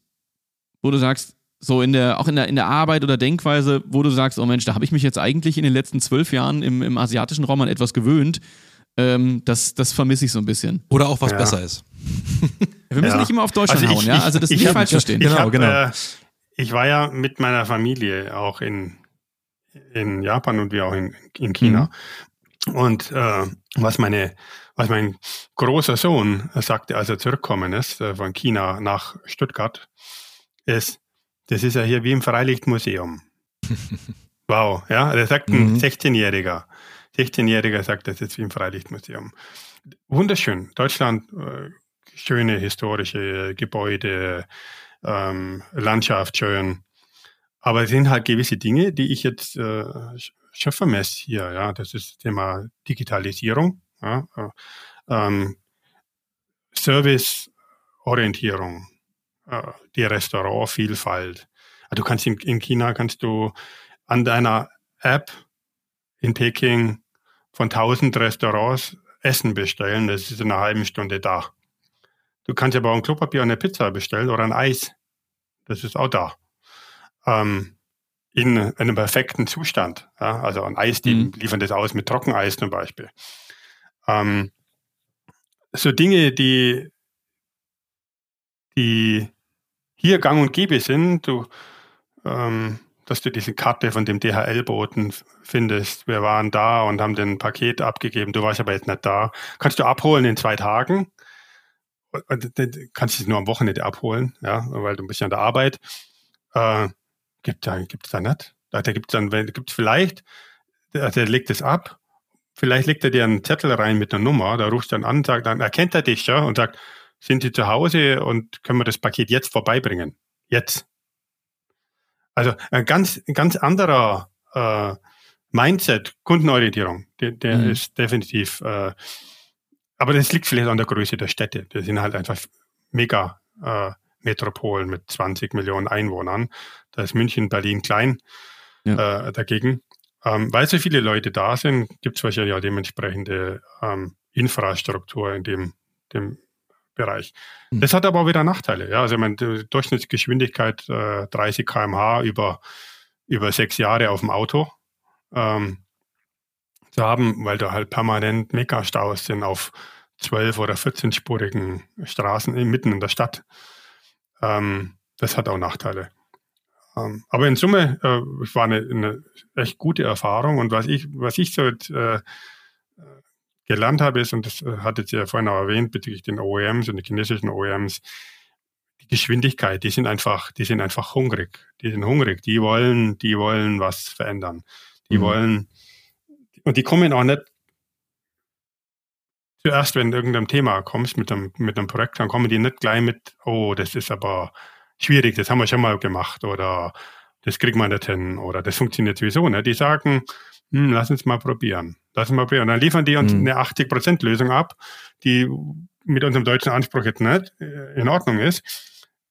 Wo du sagst, so in der, auch in der, in der Arbeit oder Denkweise, wo du sagst, oh Mensch, da habe ich mich jetzt eigentlich in den letzten zwölf Jahren im, im asiatischen Raum an etwas gewöhnt. Ähm, das, das vermisse ich so ein bisschen. Oder auch was ja. besser ist. Wir müssen ja. nicht immer auf Deutschland also ich, hauen, ja? Also das ich, nicht hab, falsch verstehen. Ich, genau, hab, genau. Äh, ich war ja mit meiner Familie auch in, in Japan und wir auch in, in China. Mhm. Und äh, was meine was mein großer Sohn sagte, als er zurückgekommen ist äh, von China nach Stuttgart, ist, das ist ja hier wie im Freilichtmuseum. wow, ja, der sagt ein mhm. 16-Jähriger. 16-Jähriger sagt, das ist wie im Freilichtmuseum. Wunderschön. Deutschland, äh, schöne historische Gebäude, ähm, Landschaft schön. Aber es sind halt gewisse Dinge, die ich jetzt äh, schon vermesse hier. Ja, das ist das Thema Digitalisierung, ja, äh, ähm, Serviceorientierung, äh, die Restaurantvielfalt. Du kannst in, in China kannst du an deiner App in Peking von 1000 Restaurants Essen bestellen. Das ist in einer halben Stunde da. Du kannst aber auch ein Klopapier und eine Pizza bestellen oder ein Eis. Das ist auch da. Ähm, in einem perfekten Zustand. Ja? Also ein Eis, die mhm. liefern das aus mit Trockeneis zum Beispiel. Ähm, so Dinge, die, die hier gang und gäbe sind, du, ähm, dass du diese Karte von dem DHL-Boten findest. Wir waren da und haben den Paket abgegeben. Du warst aber jetzt nicht da. Kannst du abholen in zwei Tagen kannst du es nur am Wochenende abholen, ja, weil du bist ja an der Arbeit. Äh, gibt da, gibt's da nicht. Da, gibt's dann, gibt's vielleicht, der, der legt es ab, vielleicht legt er dir einen Zettel rein mit einer Nummer, da rufst du dann an, sagt, dann erkennt er dich, ja, und sagt, sind Sie zu Hause und können wir das Paket jetzt vorbeibringen? Jetzt. Also ein ganz, ganz anderer äh, Mindset, Kundenorientierung, der, der mhm. ist definitiv äh, aber das liegt vielleicht an der Größe der Städte. Das sind halt einfach mega äh, Metropolen mit 20 Millionen Einwohnern. Da ist München, Berlin klein ja. äh, dagegen. Ähm, weil so viele Leute da sind, gibt es wahrscheinlich auch dementsprechende ähm, Infrastruktur in dem, dem Bereich. Mhm. Das hat aber auch wieder Nachteile. Ja? Also meine Durchschnittsgeschwindigkeit äh, 30 km/h über, über sechs Jahre auf dem Auto. Ähm, zu haben, weil da halt permanent Megastaus sind auf 12- oder 14-spurigen Straßen mitten in der Stadt. Ähm, das hat auch Nachteile. Ähm, aber in Summe äh, war eine, eine, echt gute Erfahrung und was ich, was ich so äh, gelernt habe, ist, und das äh, hattet ihr ja vorhin auch erwähnt, bezüglich den OEMs und den chinesischen OEMs, die Geschwindigkeit, die sind einfach, die sind einfach hungrig. Die sind hungrig, die wollen, die wollen was verändern. Die mhm. wollen und die kommen auch nicht zuerst, wenn du irgendein Thema kommst mit einem, mit einem Projekt, dann kommen die nicht gleich mit, oh, das ist aber schwierig, das haben wir schon mal gemacht oder das kriegt man nicht hin oder das funktioniert sowieso nicht. Die sagen, hm, lass uns mal probieren. Lass uns mal probieren. Und dann liefern die uns mhm. eine 80%-Lösung ab, die mit unserem deutschen Anspruch jetzt nicht äh, in Ordnung ist.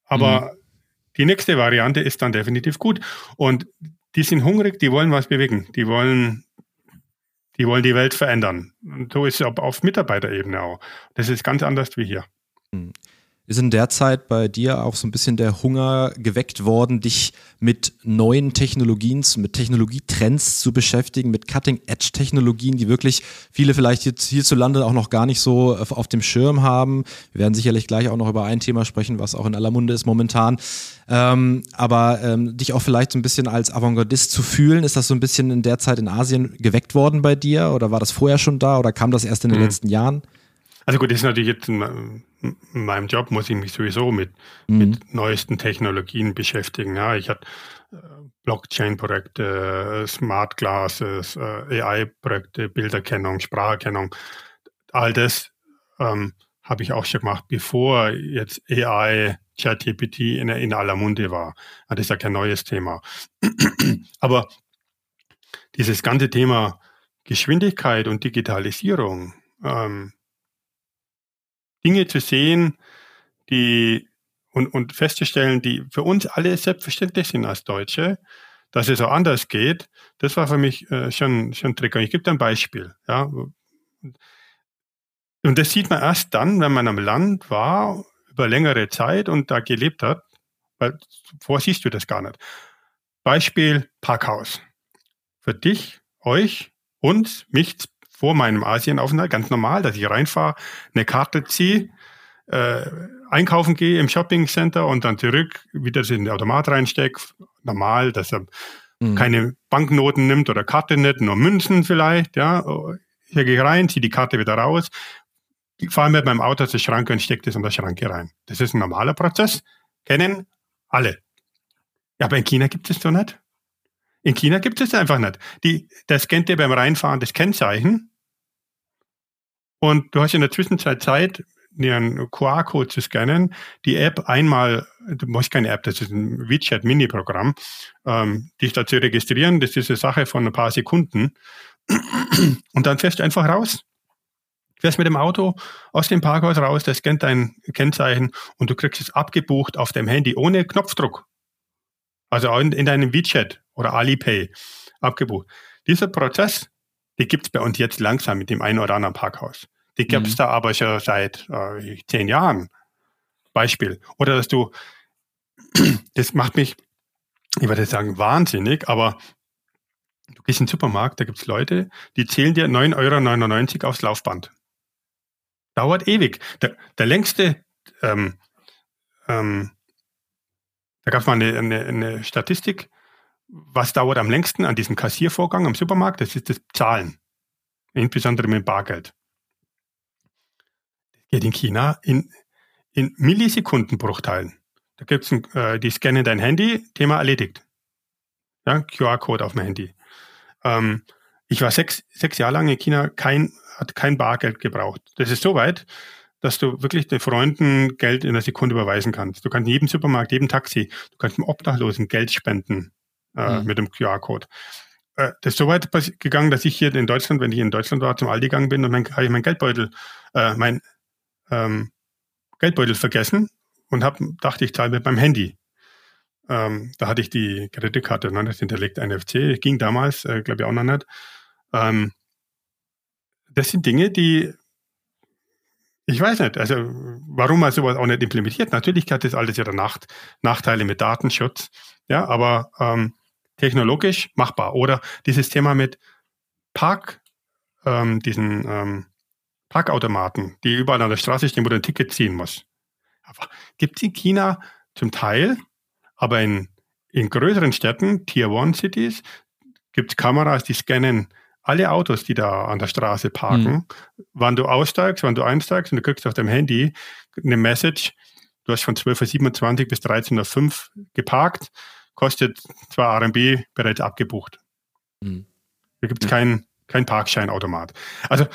Aber mhm. die nächste Variante ist dann definitiv gut. Und die sind hungrig, die wollen was bewegen. Die wollen die wollen die Welt verändern. Und so ist es auf Mitarbeiterebene auch. Das ist ganz anders wie hier. Ist in der Zeit bei dir auch so ein bisschen der Hunger geweckt worden, dich mit neuen Technologien, mit Technologietrends zu beschäftigen, mit Cutting-Edge-Technologien, die wirklich viele vielleicht jetzt hierzulande auch noch gar nicht so auf dem Schirm haben. Wir werden sicherlich gleich auch noch über ein Thema sprechen, was auch in aller Munde ist momentan. Ähm, aber ähm, dich auch vielleicht so ein bisschen als Avantgardist zu fühlen, ist das so ein bisschen in der Zeit in Asien geweckt worden bei dir oder war das vorher schon da oder kam das erst in den mhm. letzten Jahren? Also gut, das ist natürlich jetzt in, meinem Job muss ich mich sowieso mit, mhm. mit neuesten Technologien beschäftigen. Ja, ich hatte, Blockchain-Projekte, Smart Glasses, äh, AI-Projekte, Bilderkennung, Spracherkennung. All das ähm, habe ich auch schon gemacht, bevor jetzt AI, ChatGPT in, in aller Munde war. Das ist ja kein neues Thema. Aber dieses ganze Thema Geschwindigkeit und Digitalisierung, ähm, Dinge zu sehen, die und, und festzustellen, die für uns alle selbstverständlich sind als Deutsche, dass es so anders geht, das war für mich äh, schon, schon Trigger. Ich gebe dir ein Beispiel. Ja. Und das sieht man erst dann, wenn man am Land war, über längere Zeit und da gelebt hat, weil vorher siehst du das gar nicht. Beispiel Parkhaus. Für dich, euch, uns, mich vor meinem Asienaufenthalt ganz normal, dass ich reinfahre, eine Karte ziehe, äh, einkaufen gehe im Shoppingcenter und dann zurück wieder in den Automat reinstecke. Normal, dass er mhm. keine Banknoten nimmt oder Karte nicht, nur Münzen vielleicht. Ja, hier gehe ich rein, ziehe die Karte wieder raus, fahre mit meinem Auto zur Schranke und stecke das in der Schranke rein. Das ist ein normaler Prozess. Kennen alle. Ja, aber in China gibt es so nicht. In China gibt es einfach nicht. Die, das scannt dir beim Reinfahren das Kennzeichen. Und du hast in der Zwischenzeit Zeit, ihren QR-Code zu scannen, die App einmal, du musst keine App, das ist ein WeChat-Mini-Programm, ähm, dich da zu registrieren, das ist eine Sache von ein paar Sekunden. Und dann fährst du einfach raus. Fährst mit dem Auto aus dem Parkhaus raus, das scannt dein Kennzeichen und du kriegst es abgebucht auf deinem Handy ohne Knopfdruck. Also in, in deinem WeChat oder Alipay abgebucht. Dieser Prozess, die gibt es bei uns jetzt langsam mit dem einen oder anderen Parkhaus. Die gibt es mhm. da aber schon seit äh, zehn Jahren. Beispiel. Oder dass du, das macht mich, ich würde sagen, wahnsinnig, aber du gehst in den Supermarkt, da gibt es Leute, die zählen dir 9,99 Euro aufs Laufband. Dauert ewig. Der, der längste, ähm, ähm, da gab es mal eine, eine, eine Statistik, was dauert am längsten an diesem Kassiervorgang am Supermarkt? Das ist das Zahlen. Insbesondere mit Bargeld geht in China in, in Millisekundenbruchteilen. Da gibt's ein, äh, die scannen dein Handy, Thema erledigt. Ja, QR-Code auf mein Handy. Ähm, ich war sechs, sechs Jahre lang in China, kein, hat kein Bargeld gebraucht. Das ist so weit, dass du wirklich den Freunden Geld in einer Sekunde überweisen kannst. Du kannst in jedem Supermarkt, jedem Taxi, du kannst dem Obdachlosen Geld spenden äh, mhm. mit dem QR-Code. Äh, das ist so weit gegangen, dass ich hier in Deutschland, wenn ich in Deutschland war, zum Aldi gegangen bin und dann habe ich meinen Geldbeutel, äh, mein ähm, Geldbeutel vergessen und hab, dachte, ich zahle mit meinem Handy. Ähm, da hatte ich die Kreditkarte noch nicht hinterlegt, NFC, ging damals, äh, glaube ich auch noch nicht. Ähm, das sind Dinge, die ich weiß nicht, also warum man sowas auch nicht implementiert. Natürlich hat das alles ihre Nacht, Nachteile mit Datenschutz, ja, aber ähm, technologisch machbar. Oder dieses Thema mit Park, ähm, diesen ähm, Parkautomaten, die überall an der Straße stehen, wo du ein Ticket ziehen musst. Gibt es in China zum Teil, aber in, in größeren Städten, Tier One Cities, gibt es Kameras, die scannen alle Autos, die da an der Straße parken, mhm. wann du aussteigst, wann du einsteigst und du kriegst auf deinem Handy eine Message, du hast von 12.27 Uhr bis 13.05 Uhr geparkt, kostet 2 RMB bereits abgebucht. Mhm. Da gibt es ja. keinen kein Parkscheinautomat. Also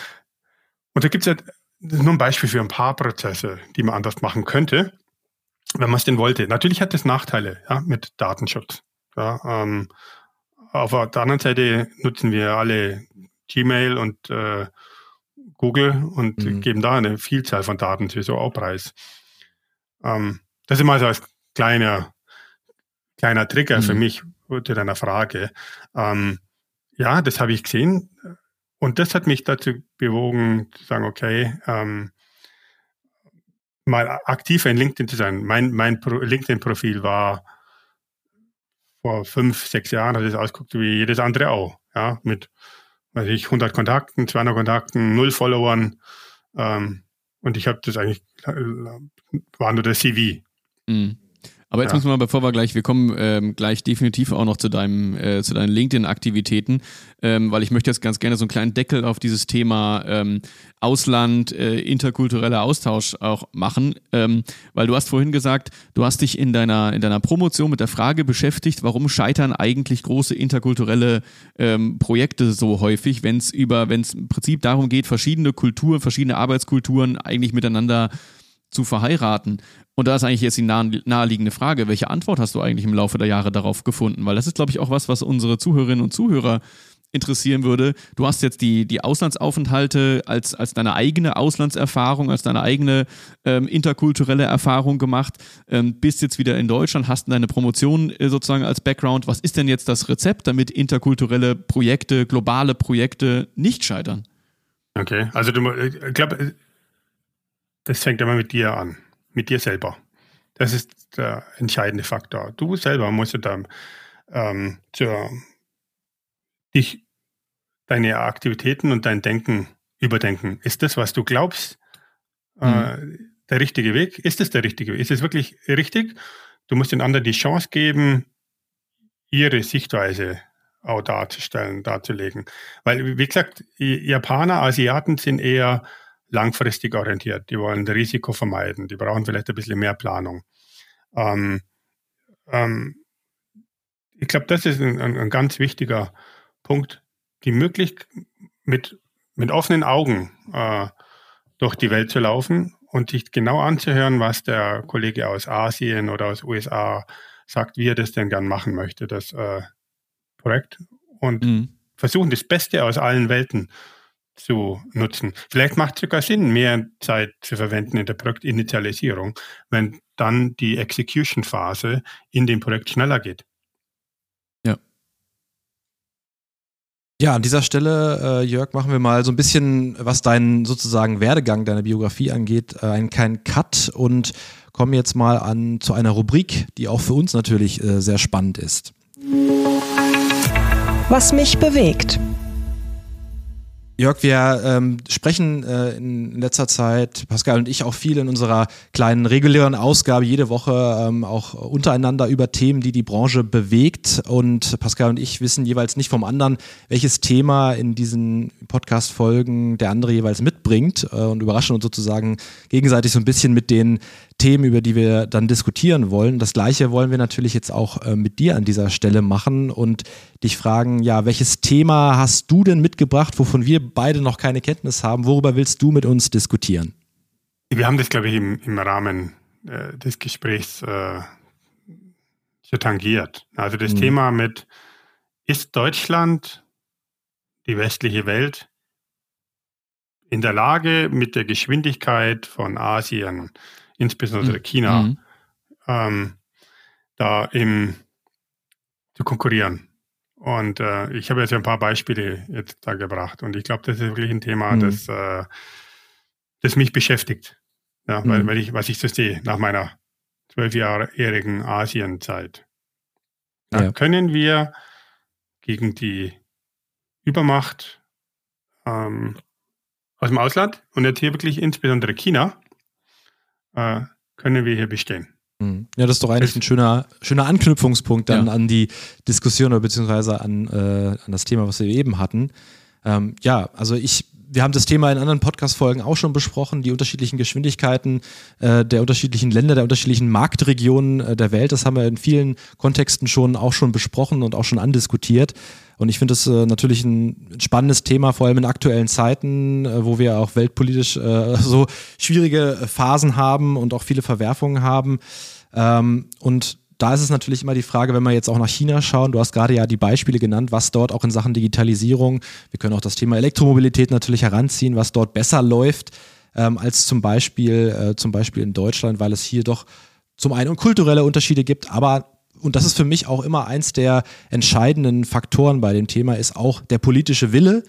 und da gibt es ja nur ein Beispiel für ein paar Prozesse, die man anders machen könnte, wenn man es denn wollte. Natürlich hat das Nachteile ja, mit Datenschutz. Ja, ähm, auf der anderen Seite nutzen wir alle Gmail und äh, Google und mhm. geben da eine Vielzahl von Daten sowieso auch preis. Ähm, das ist immer so als kleiner, kleiner Trigger mhm. für mich zu deiner Frage. Ähm, ja, das habe ich gesehen. Und das hat mich dazu bewogen, zu sagen, okay, ähm, mal aktiver in LinkedIn zu sein. Mein, mein LinkedIn-Profil war vor fünf, sechs Jahren, hat es ausgeguckt wie jedes andere auch. Ja, mit weiß ich, 100 Kontakten, 200 Kontakten, null Followern. Ähm, und ich habe das eigentlich, war nur der CV. Mhm. Aber jetzt Ja. müssen wir, bevor wir gleich, wir kommen ähm, gleich definitiv auch noch zu deinem, äh, zu deinen LinkedIn-Aktivitäten, ähm, weil ich möchte jetzt ganz gerne so einen kleinen Deckel auf dieses Thema ähm, Ausland, äh, interkultureller Austausch auch machen, ähm, weil du hast vorhin gesagt, du hast dich in deiner in deiner Promotion mit der Frage beschäftigt, warum scheitern eigentlich große interkulturelle ähm, Projekte so häufig, wenn es über, wenn es im Prinzip darum geht, verschiedene Kulturen, verschiedene Arbeitskulturen eigentlich miteinander zu verheiraten. Und da ist eigentlich jetzt die nahe- naheliegende Frage, welche Antwort hast du eigentlich im Laufe der Jahre darauf gefunden? Weil das ist, glaube ich, auch was, was unsere Zuhörerinnen und Zuhörer interessieren würde. Du hast jetzt die, die Auslandsaufenthalte als, als deine eigene Auslandserfahrung, als deine eigene ähm, interkulturelle Erfahrung gemacht, ähm, bist jetzt wieder in Deutschland, hast deine Promotion äh, sozusagen als Background. Was ist denn jetzt das Rezept, damit interkulturelle Projekte, globale Projekte nicht scheitern? Okay, also du, ich glaube, das fängt immer mit dir an, mit dir selber. Das ist der entscheidende Faktor. Du selber musst dann ähm, zur, dich, deine Aktivitäten und dein Denken überdenken. Ist das, was du glaubst, äh, der richtige Weg? Ist es der richtige Weg? Ist es wirklich richtig? Du musst den anderen die Chance geben, ihre Sichtweise auch darzustellen, darzulegen. Weil, wie gesagt, Japaner, Asiaten sind eher langfristig orientiert. Die wollen Risiko vermeiden. Die brauchen vielleicht ein bisschen mehr Planung. Ähm, ähm, ich glaube, das ist ein, ein, ein ganz wichtiger Punkt, die Möglichkeit, mit, mit offenen Augen äh, durch die Welt zu laufen und sich genau anzuhören, was der Kollege aus Asien oder aus USA sagt, wie er das denn gern machen möchte, das äh, Projekt. Und Mhm. versuchen, das Beste aus allen Welten zu nutzen. Vielleicht macht es sogar Sinn, mehr Zeit zu verwenden in der Projektinitialisierung, wenn dann die Execution-Phase in dem Projekt schneller geht. Ja, an dieser Stelle, äh, Jörg, machen wir mal so ein bisschen, was deinen sozusagen Werdegang, deine Biografie angeht, äh, einen kleinen Cut und kommen jetzt mal an zu einer Rubrik, die auch für uns natürlich äh, sehr spannend ist. Was mich bewegt. Jörg, wir ähm, sprechen äh, in letzter Zeit, Pascal und ich, auch viel in unserer kleinen regulären Ausgabe jede Woche ähm, auch untereinander über Themen, die die Branche bewegt. Und Pascal und ich wissen jeweils nicht vom anderen, welches Thema in diesen Podcast-Folgen der andere jeweils mitbringt äh, und überraschen uns sozusagen gegenseitig so ein bisschen mit den Themen, über die wir dann diskutieren wollen. Das Gleiche wollen wir natürlich jetzt auch äh, mit dir an dieser Stelle machen und dich fragen, ja, welches Thema hast du denn mitgebracht, wovon wir beide noch keine Kenntnis haben? Worüber willst du mit uns diskutieren? Wir haben das, glaube ich, im, im Rahmen äh, des Gesprächs äh, so tangiert. Also das Mhm. Thema mit, ist Deutschland, die westliche Welt, in der Lage, mit der Geschwindigkeit von Asien, insbesondere Mhm. China, Mhm. ähm, da im, zu konkurrieren. Und äh, ich habe jetzt ein paar Beispiele jetzt da gebracht. Und ich glaube, das ist wirklich ein Thema, Mhm. das, äh, das mich beschäftigt. Ja, weil, Mhm. weil ich, was ich so sehe nach meiner zwölfjährigen Asienzeit. Da Ja. können wir gegen die Übermacht ähm, aus dem Ausland und jetzt hier wirklich insbesondere China, äh, können wir hier bestehen. Mhm. Ja, das ist doch eigentlich ein schöner, schöner Anknüpfungspunkt dann Ja. an die Diskussion oder beziehungsweise an, äh, an das Thema, was wir eben hatten. Ähm, ja, also ich, wir haben das Thema in anderen Podcast-Folgen auch schon besprochen, die unterschiedlichen Geschwindigkeiten äh, der unterschiedlichen Länder, der unterschiedlichen Marktregionen äh, der Welt. Das haben wir in vielen Kontexten schon auch schon besprochen und auch schon andiskutiert. Und ich finde es äh, natürlich ein spannendes Thema, vor allem in aktuellen Zeiten, äh, wo wir auch weltpolitisch äh, so schwierige Phasen haben und auch viele Verwerfungen haben. Ähm, und da ist es natürlich immer die Frage, wenn wir jetzt auch nach China schauen, du hast gerade ja die Beispiele genannt, was dort auch in Sachen Digitalisierung, wir können auch das Thema Elektromobilität natürlich heranziehen, was dort besser läuft ähm, als zum Beispiel, äh, zum Beispiel in Deutschland, weil es hier doch zum einen kulturelle Unterschiede gibt, aber und das ist für mich auch immer eins der entscheidenden Faktoren bei dem Thema, ist auch der politische Wille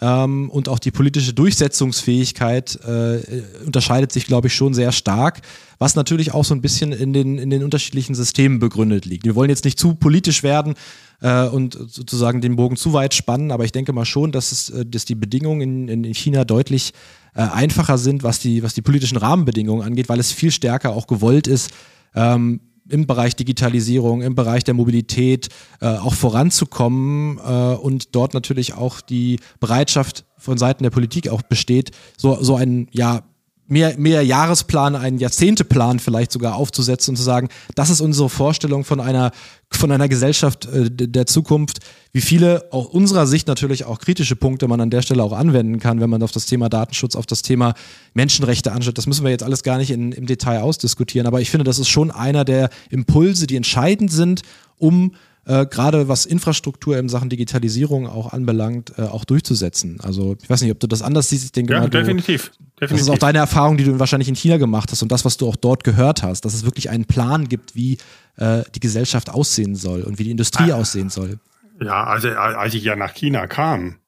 ähm, und auch die politische Durchsetzungsfähigkeit äh, unterscheidet sich, glaube ich, schon sehr stark, was natürlich auch so ein bisschen in den, in den unterschiedlichen Systemen begründet liegt. Wir wollen jetzt nicht zu politisch werden äh, und sozusagen den Bogen zu weit spannen, aber ich denke mal schon, dass, es, äh, dass die Bedingungen in, in China deutlich äh, einfacher sind, was die, was die politischen Rahmenbedingungen angeht, weil es viel stärker auch gewollt ist, ähm, im Bereich Digitalisierung, im Bereich der Mobilität äh, auch voranzukommen äh, und dort natürlich auch die Bereitschaft von Seiten der Politik auch besteht, so, so ein ja mehr, mehr Jahresplan, einen Jahrzehnteplan vielleicht sogar aufzusetzen und zu sagen, das ist unsere Vorstellung von einer, von einer Gesellschaft äh, der Zukunft, wie viele aus unserer Sicht natürlich auch kritische Punkte man an der Stelle auch anwenden kann, wenn man auf das Thema Datenschutz, auf das Thema Menschenrechte anschaut. Das müssen wir jetzt alles gar nicht in, im Detail ausdiskutieren, aber ich finde, das ist schon einer der Impulse, die entscheidend sind, um äh, gerade was Infrastruktur in Sachen Digitalisierung auch anbelangt, äh, auch durchzusetzen. Also ich weiß nicht, ob du das anders siehst. Ich denke ja, mal, du, definitiv, definitiv. Das ist auch deine Erfahrung, die du wahrscheinlich in China gemacht hast und das, was du auch dort gehört hast, dass es wirklich einen Plan gibt, wie äh, die Gesellschaft aussehen soll und wie die Industrie ah, aussehen soll. Ja, also als ich ja nach China kam,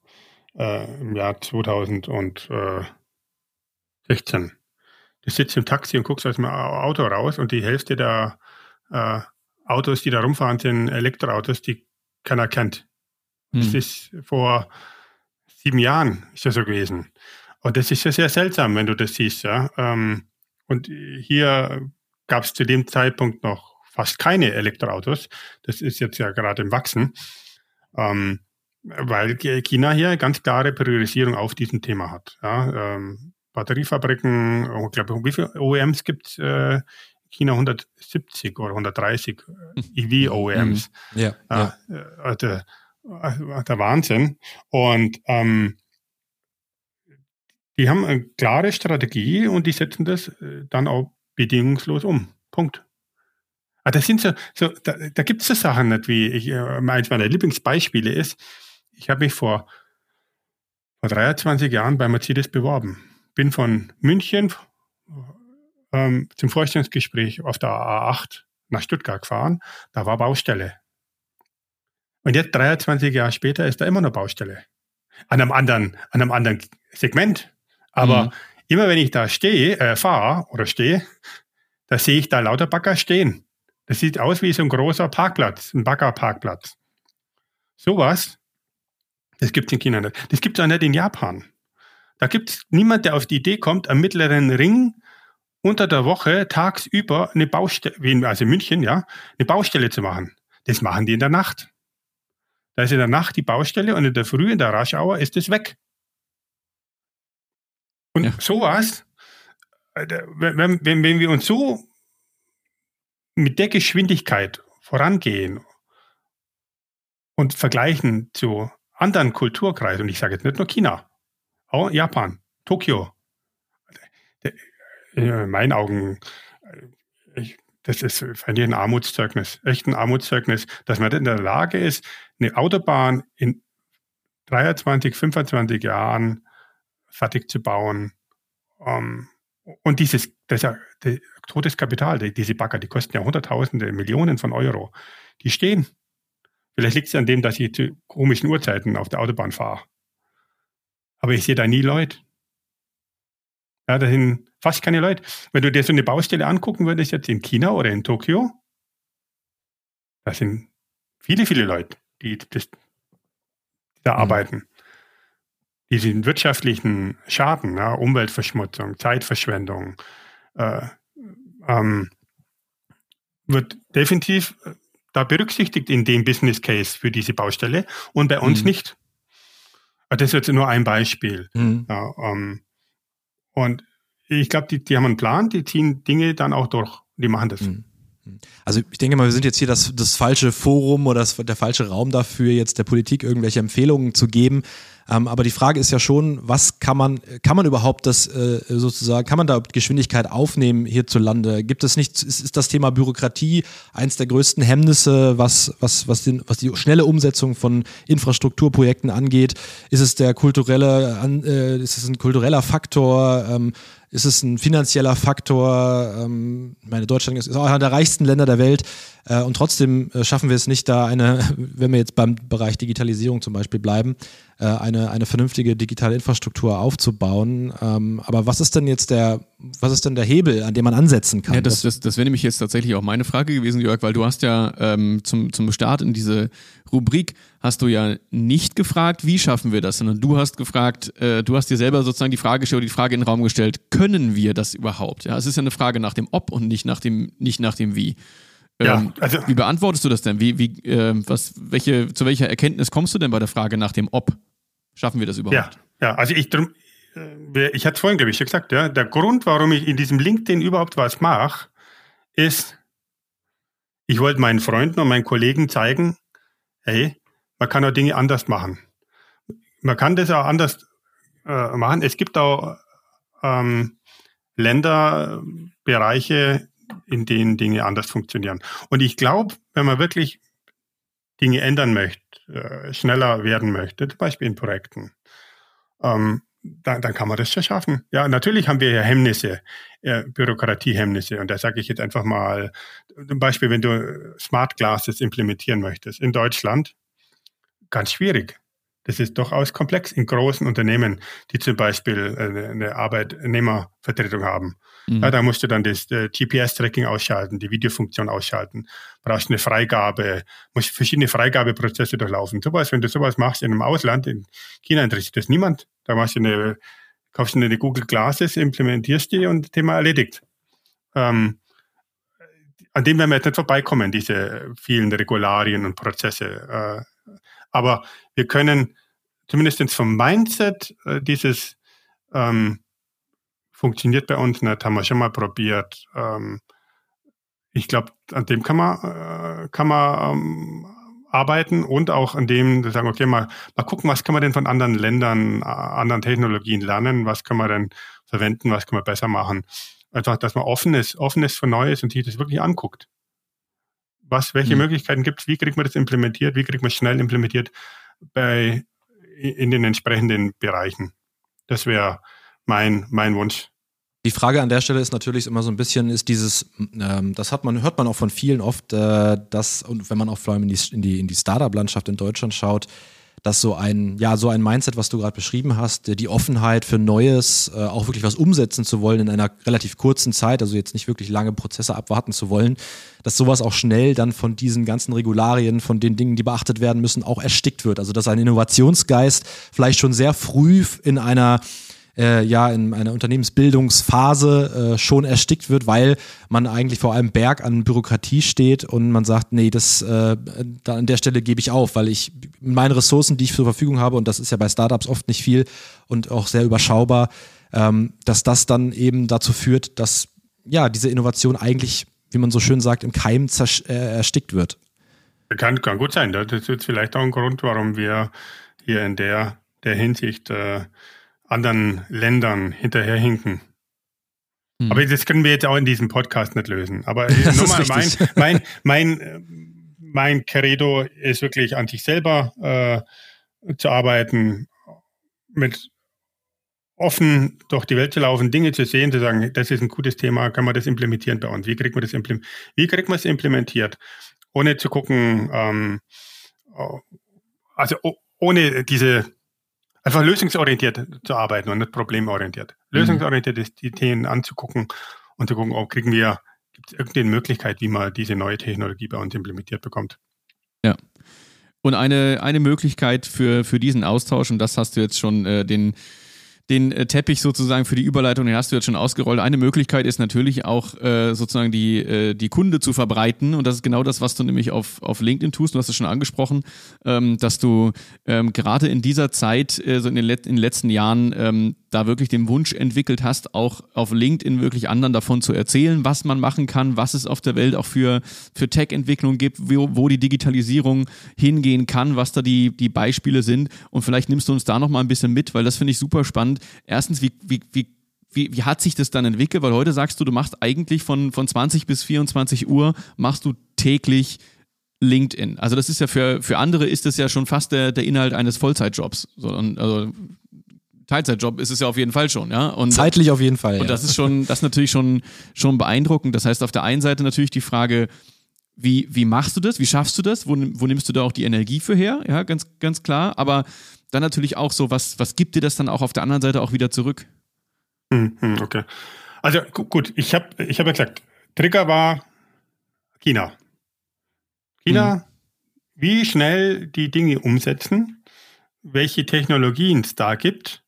äh, im Jahr 2016, du sitzt im Taxi und guckst aus dem Auto raus und die Hälfte der äh, Autos, die da rumfahren, sind Elektroautos, die keiner kennt. Hm. Das ist vor sieben Jahren ist das so gewesen. Und das ist ja sehr seltsam, wenn du das siehst, ja. Ähm, und hier gab es zu dem Zeitpunkt noch fast keine Elektroautos. Das ist jetzt ja gerade im Wachsen, ähm, weil China hier ganz klare Priorisierung auf diesem Thema hat. Ja. Ähm, Batteriefabriken, ich glaube, wie viele OEMs gibt es äh, China 170 oder 130 EV-OEMs. Mhm. Ja, ja. Äh, der, äh, der, Wahnsinn. Und ähm, die haben eine klare Strategie und die setzen das äh, dann auch bedingungslos um. Punkt. Aber ah, das sind so, so da, da gibt es so Sachen nicht, wie ich, eins meiner Lieblingsbeispiele ist, ich habe mich vor, vor 23 Jahren bei Mercedes beworben. Bin von München ähm, zum Vorstellungsgespräch auf der A8 nach Stuttgart gefahren. Da war Baustelle. Und jetzt 23 Jahre später ist da immer noch Baustelle. An einem anderen, an einem anderen Segment. Aber mhm. immer wenn ich da stehe, äh, fahre oder stehe, da sehe ich da lauter Bagger stehen. Das sieht aus wie so ein großer Parkplatz, ein Baggerparkplatz. Sowas, das gibt es in China nicht. Das gibt es auch nicht in Japan. Da gibt es niemand, der auf die Idee kommt, am mittleren Ring unter der Woche tagsüber eine Baustelle, also in München, ja, eine Baustelle zu machen. Das machen die in der Nacht. Da ist in der Nacht die Baustelle und in der Früh, in der Raschauer, ist es weg. Und ja. sowas, äh, wenn, wenn, wenn wir uns so mit der Geschwindigkeit vorangehen und vergleichen zu anderen Kulturkreisen, und ich sage jetzt nicht nur China, auch Japan, Tokio, in meinen Augen, äh, ich, das ist ein Armutszeugnis, echt ein Armutszeugnis, dass man in der Lage ist, eine Autobahn in 23, 25 Jahren fertig zu bauen. Um, ähm, und dieses, das, das totes Kapital, die, diese Bagger, die kosten ja Hunderttausende, Millionen von Euro. Die stehen. Vielleicht liegt es an dem, dass ich zu komischen Uhrzeiten auf der Autobahn fahre. Aber ich sehe da nie Leute. Ja, da sind fast keine Leute. Wenn du dir so eine Baustelle angucken würdest, jetzt in China oder in Tokio, da sind viele, viele Leute, die, das, da mhm. arbeiten. Diesen wirtschaftlichen Schaden, ja, Umweltverschmutzung, Zeitverschwendung, äh, ähm, wird definitiv äh, da berücksichtigt in dem Business Case für diese Baustelle und bei uns mhm. nicht. Das ist jetzt nur ein Beispiel. Mhm. Ja, ähm, und ich glaube, die, die haben einen Plan, die ziehen Dinge dann auch durch. Die machen das. Mhm. Also ich denke mal, wir sind jetzt hier das, das falsche Forum oder das, der falsche Raum dafür, jetzt der Politik irgendwelche Empfehlungen zu geben. Ähm, aber die Frage ist ja schon, was kann man, kann man überhaupt das äh, sozusagen, kann man da Geschwindigkeit aufnehmen hierzulande? Gibt es nicht, ist, ist das Thema Bürokratie eins der größten Hemmnisse, was, was, was, den, was die schnelle Umsetzung von Infrastrukturprojekten angeht? Ist es der kulturelle, äh, ist es ein kultureller Faktor? Ähm, ist es ein finanzieller Faktor? Ähm, meine Deutschland ist auch einer der reichsten Länder der Welt äh, und trotzdem äh, schaffen wir es nicht, da eine, wenn wir jetzt beim Bereich Digitalisierung zum Beispiel bleiben, äh, eine, eine vernünftige digitale Infrastruktur aufzubauen. Ähm, aber was ist denn jetzt der, was ist denn der Hebel, an dem man ansetzen kann? Ja, das, das, das wäre nämlich jetzt tatsächlich auch meine Frage gewesen, Jörg, weil du hast ja ähm, zum, zum Start in diese Rubrik hast du ja nicht gefragt, wie schaffen wir das, sondern du hast gefragt, äh, du hast dir selber sozusagen die Frage gestellt, die Frage in den Raum gestellt, können wir das überhaupt? Ja, es ist ja eine Frage nach dem Ob und nicht nach dem, nicht nach dem Wie. Ja, ähm, also, wie beantwortest du das denn? Wie, wie, äh, was, welche, zu welcher Erkenntnis kommst du denn bei der Frage nach dem Ob? Schaffen wir das überhaupt? Ja, ja also ich, drum, äh, ich hatte vorhin, glaube ich, schon gesagt, ja, der Grund, warum ich in diesem LinkedIn überhaupt was mache, ist, ich wollte meinen Freunden und meinen Kollegen zeigen, hey, man kann auch Dinge anders machen. Man kann das auch anders äh, machen. Es gibt auch ähm, Länder, Bereiche, in denen Dinge anders funktionieren. Und ich glaube, wenn man wirklich Dinge ändern möchte, äh, schneller werden möchte, zum Beispiel in Projekten, ähm, dann, dann kann man das schon schaffen. Ja, natürlich haben wir ja Hemmnisse, äh, Bürokratiehemmnisse. Und da sage ich jetzt einfach mal, zum Beispiel, wenn du Smart Glasses implementieren möchtest in Deutschland, ganz schwierig. Das ist durchaus komplex in großen Unternehmen, die zum Beispiel eine Arbeitnehmervertretung haben. Mhm. Ja, da musst du dann das äh, GPS-Tracking ausschalten, die Videofunktion ausschalten, brauchst eine Freigabe, musst verschiedene Freigabeprozesse durchlaufen. Sowas, wenn du sowas machst in einem Ausland, in China interessiert das niemand. Da machst du eine, kaufst du eine Google Glasses, implementierst die und Thema erledigt. Ähm, an dem werden wir jetzt nicht vorbeikommen, diese vielen Regularien und Prozesse. Äh, aber wir können zumindest vom Mindset äh, dieses ähm, funktioniert bei uns nicht, haben wir schon mal probiert. Ähm, ich glaube, an dem kann man, äh, kann man ähm, arbeiten und auch an dem sagen, okay, mal, mal gucken, was kann man denn von anderen Ländern, äh, anderen Technologien lernen, was kann man denn verwenden, was kann man besser machen. Einfach, dass man offen ist, offen ist für Neues und sich das wirklich anguckt was, welche mhm. Möglichkeiten gibt es, wie kriegt man das implementiert, wie kriegt man es schnell implementiert bei, in den entsprechenden Bereichen. Das wäre mein, mein Wunsch. Die Frage an der Stelle ist natürlich immer so ein bisschen, ist dieses, ähm, das hat man, hört man auch von vielen oft, äh, dass, und wenn man auch vor allem in die, in die, in die Startup-Landschaft in Deutschland schaut, dass so ein, ja, so ein Mindset, was du gerade beschrieben hast, die Offenheit für Neues, äh, auch wirklich was umsetzen zu wollen in einer relativ kurzen Zeit, also jetzt nicht wirklich lange Prozesse abwarten zu wollen, dass sowas auch schnell dann von diesen ganzen Regularien, von den Dingen, die beachtet werden müssen, auch erstickt wird. Also dass ein Innovationsgeist vielleicht schon sehr früh in einer äh, ja in einer Unternehmensbildungsphase äh, schon erstickt wird, weil man eigentlich vor einem Berg an Bürokratie steht und man sagt, nee, das äh, da an der Stelle gebe ich auf, weil ich meine Ressourcen, die ich zur Verfügung habe, und das ist ja bei Startups oft nicht viel und auch sehr überschaubar, ähm, dass das dann eben dazu führt, dass ja diese Innovation eigentlich, wie man so schön sagt, im Keim äh, erstickt wird. Kann, kann gut sein. Das ist jetzt vielleicht auch ein Grund, warum wir hier in der, der Hinsicht äh, anderen Ländern hinterherhinken. Hm. Aber das können wir jetzt auch in diesem Podcast nicht lösen. Aber nochmal, mein, mein, mein, mein Credo ist wirklich an sich selber äh, zu arbeiten, mit offen durch die Welt zu laufen, Dinge zu sehen, zu sagen, das ist ein gutes Thema, kann man das implementieren bei uns? Wie kriegt man das? Wie kriegt man es implementiert? Ohne zu gucken, ähm, also ohne diese einfach lösungsorientiert zu arbeiten und nicht problemorientiert. Mhm. Lösungsorientiert ist, die Themen anzugucken und zu gucken, oh, kriegen wir, gibt es irgendeine Möglichkeit, wie man diese neue Technologie bei uns implementiert bekommt. Ja. Und eine, eine Möglichkeit für, für diesen Austausch, und das hast du jetzt schon äh, den den äh, Teppich sozusagen für die Überleitung, den hast du jetzt schon ausgerollt. Eine Möglichkeit ist natürlich auch äh, sozusagen die, äh, die Kunde zu verbreiten. Und das ist genau das, was du nämlich auf, auf LinkedIn tust. Du hast es schon angesprochen, ähm, dass du ähm, gerade in dieser Zeit, äh, so in den, Let in den letzten Jahren, ähm, da wirklich den Wunsch entwickelt hast, auch auf LinkedIn wirklich anderen davon zu erzählen, was man machen kann, was es auf der Welt auch für, für Tech-Entwicklung gibt, wo, wo die Digitalisierung hingehen kann, was da die, die Beispiele sind. Und vielleicht nimmst du uns da nochmal ein bisschen mit, weil das finde ich super spannend. Erstens, wie, wie, wie, wie, wie hat sich das dann entwickelt? Weil heute sagst du, du machst eigentlich von, von 20 bis 24 Uhr, machst du täglich LinkedIn. Also das ist ja für, für andere ist das ja schon fast der, der Inhalt eines Vollzeitjobs. So, also Teilzeitjob ist es ja auf jeden Fall schon, ja. Und, Zeitlich auf jeden Fall. Und ja. das ist schon, das ist natürlich schon, schon beeindruckend. Das heißt, auf der einen Seite natürlich die Frage, wie, wie machst du das? Wie schaffst du das? Wo, wo nimmst du da auch die Energie für her? Ja, ganz, ganz klar. Aber dann natürlich auch so, was, was gibt dir das dann auch auf der anderen Seite auch wieder zurück? Hm, hm, okay. Also gut, ich habe ich hab ja gesagt, Trigger war China. China, hm. wie schnell die Dinge umsetzen, welche Technologien es da gibt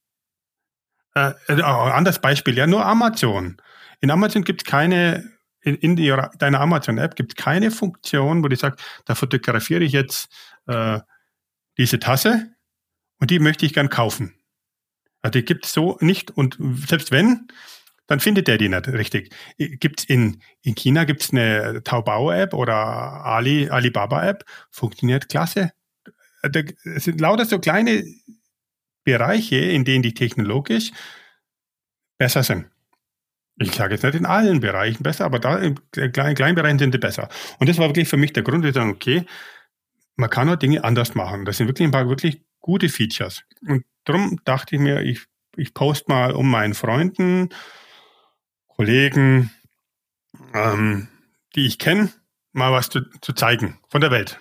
äh, also anderes Beispiel, ja, nur Amazon. In Amazon gibt es keine in, in die, deiner Amazon-App gibt es keine Funktion, wo du sagst, da fotografiere ich jetzt äh, diese Tasse und die möchte ich gern kaufen. Also die gibt es so nicht und selbst wenn, dann findet der die nicht richtig. Gibt's in, in China gibt's eine Taobao-App oder Ali, Alibaba-App, funktioniert klasse. Es sind lauter so kleine Bereiche, in denen die technologisch besser sind. Ich sage jetzt nicht in allen Bereichen besser, aber da in kleinen, kleinen Bereichen sind sie besser. Und das war wirklich für mich der Grund, zu sagen, okay, man kann auch Dinge anders machen. Das sind wirklich ein paar wirklich gute Features. Und darum dachte ich mir, ich, ich poste mal um meinen Freunden, Kollegen, ähm, die ich kenne, mal was zu, zu zeigen von der Welt.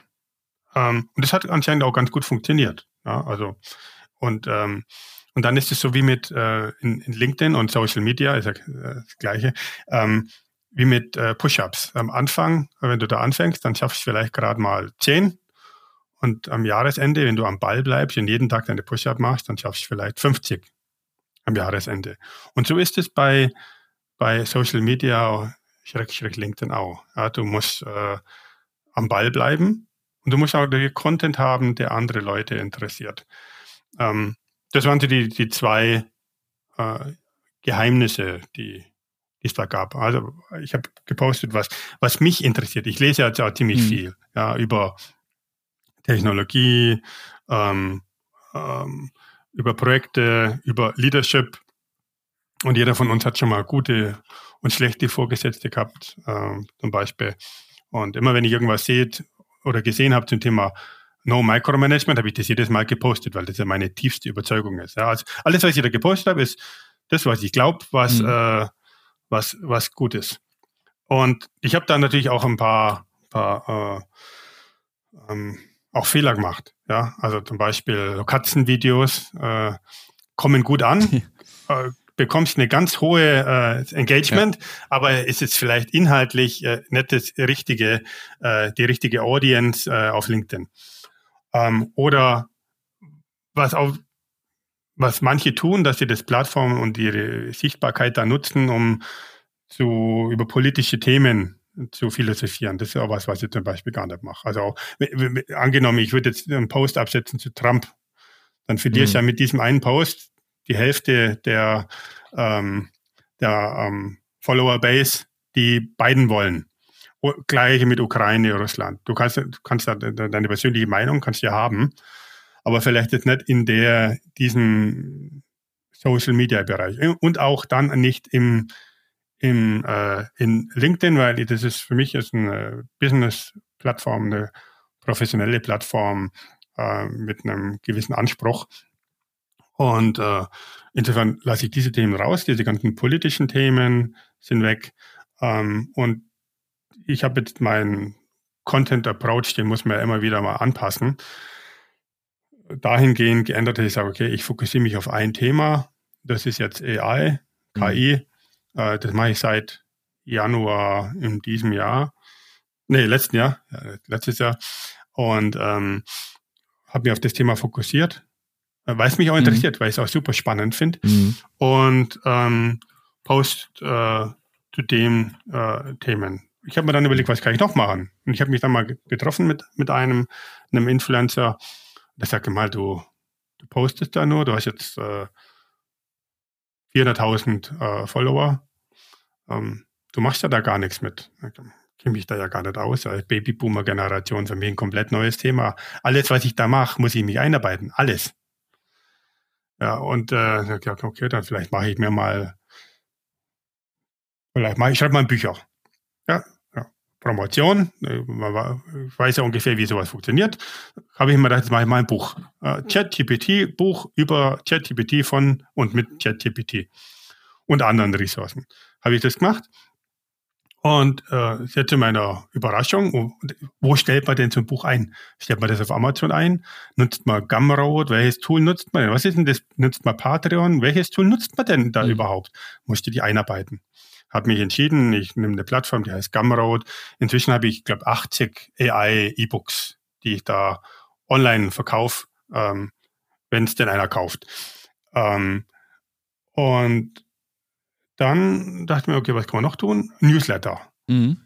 Ähm, und das hat anscheinend auch ganz gut funktioniert. Ja, also, und, ähm, und dann ist es so wie mit äh, in, in LinkedIn und Social Media, ist ja äh, das Gleiche, ähm, wie mit äh, Push-Ups. Am Anfang, wenn du da anfängst, dann schaffst du vielleicht gerade mal zehn und am Jahresende, wenn du am Ball bleibst und jeden Tag deine Push-Up machst, dann schaffst du vielleicht 50 am Jahresende. Und so ist es bei, bei Social Media, schreck, schreck LinkedIn auch. Ja, du musst äh, am Ball bleiben und du musst auch den Content haben, der andere Leute interessiert. Ähm, das waren so die, die zwei äh, Geheimnisse, die, es da gab. Also ich habe gepostet, was, was mich interessiert. Ich lese jetzt auch ziemlich mhm. viel ja, über Technologie, ähm, ähm, über Projekte, über Leadership. Und jeder von uns hat schon mal gute und schlechte Vorgesetzte gehabt, ähm, zum Beispiel. Und immer wenn ich irgendwas sehe oder gesehen habe zum Thema No Micromanagement, habe ich das jedes Mal gepostet, weil das ja meine tiefste Überzeugung ist. Ja, also alles, was ich da gepostet habe, ist das, was ich glaube, was, mhm. äh, was, was gut ist. Und ich habe da natürlich auch ein paar, paar äh, ähm, auch Fehler gemacht. Ja, also zum Beispiel Katzenvideos äh, kommen gut an, äh, bekommst eine ganz hohe äh, Engagement, ja. aber ist jetzt vielleicht inhaltlich äh, nicht das richtige, äh, die richtige Audience äh, auf LinkedIn. Ähm, oder was auch was manche tun, dass sie das Plattform und ihre Sichtbarkeit da nutzen, um zu über politische Themen zu philosophieren. Das ist auch was, was ich zum Beispiel gar nicht mache. Also angenommen, ich würde jetzt einen Post absetzen zu Trump, dann verlierst du mhm. ja mit diesem einen Post die Hälfte der, ähm, der ähm, Follower-Base, die beiden wollen. Gleiche mit Ukraine, Russland. Du kannst, du kannst deine persönliche Meinung kannst ja haben, aber vielleicht jetzt nicht in der, diesem Social Media Bereich und auch dann nicht im, im, äh, in LinkedIn, weil das ist für mich ist eine Business-Plattform, eine professionelle Plattform äh, mit einem gewissen Anspruch. Und äh, insofern lasse ich diese Themen raus, diese ganzen politischen Themen sind weg. Ähm, und ich habe jetzt meinen Content Approach, den muss man ja immer wieder mal anpassen. Dahingehend geändert, dass ich sage, okay, ich fokussiere mich auf ein Thema. Das ist jetzt AI, KI. Mhm. Äh, das mache ich seit Januar in diesem Jahr. Nee, letzten Jahr, ja, letztes Jahr. Und ähm, habe mich auf das Thema fokussiert, äh, weil es mich auch mhm. interessiert, weil ich es auch super spannend finde. Mhm. Und ähm, post äh, zu den äh, Themen. Ich habe mir dann überlegt, was kann ich noch machen? Und ich habe mich dann mal getroffen mit, mit einem, einem Influencer. Der sagte mal, du, du postest da nur, du hast jetzt äh, 400.000 äh, Follower. Ähm, du machst ja da gar nichts mit. Ich kenne mich da ja gar nicht aus. Als Babyboomer-Generation für mich ein komplett neues Thema. Alles, was ich da mache, muss ich mich einarbeiten. Alles. Ja, und äh, okay, dann vielleicht mache ich mir mal, vielleicht mache ich, schreibe mal Bücher. Promotion, äh, ich weiß ja ungefähr, wie sowas funktioniert. Habe ich mir gedacht, jetzt mache ich mal ein Buch. Äh, ChatGPT, Buch über ChatGPT von und mit ChatGPT und anderen Ressourcen. Habe ich das gemacht. Und äh, jetzt zu meiner Überraschung, wo stellt man denn so ein Buch ein? Stellt man das auf Amazon ein? Nutzt man Gumroad? Welches Tool nutzt man? Was ist denn das? Nutzt man Patreon? Welches Tool nutzt man denn da mhm. überhaupt? Musste die einarbeiten. Habe mich entschieden, ich nehme eine Plattform, die heißt Gumroad. Inzwischen habe ich, glaube 80 AI-E-Books, die ich da online verkaufe, ähm, wenn es denn einer kauft. Ähm, und dann dachte ich mir, okay, was kann man noch tun? Newsletter. Mhm.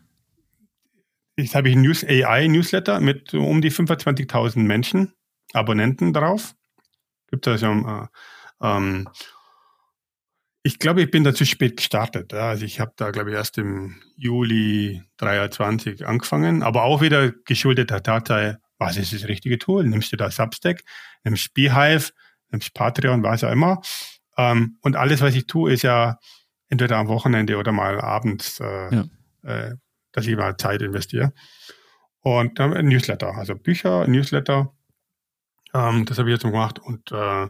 Jetzt habe ich ein News AI Newsletter mit um die 25.000 Menschen, Abonnenten drauf. Gibt also äh, ähm, ich glaube, ich bin da zu spät gestartet. Ja. Also ich habe da, glaube ich, erst im Juli 23 angefangen, aber auch wieder geschuldet der Tatsache, was ist das richtige Tool? Nimmst du da Substack, nimmst Beehive, nimmst Patreon, was auch immer. Ähm, und alles, was ich tue, ist ja entweder am Wochenende oder mal abends, äh, ja. äh, dass ich mal Zeit investiere. Und dann ein Newsletter, also Bücher, Newsletter, ähm, das habe ich jetzt gemacht. Und, äh,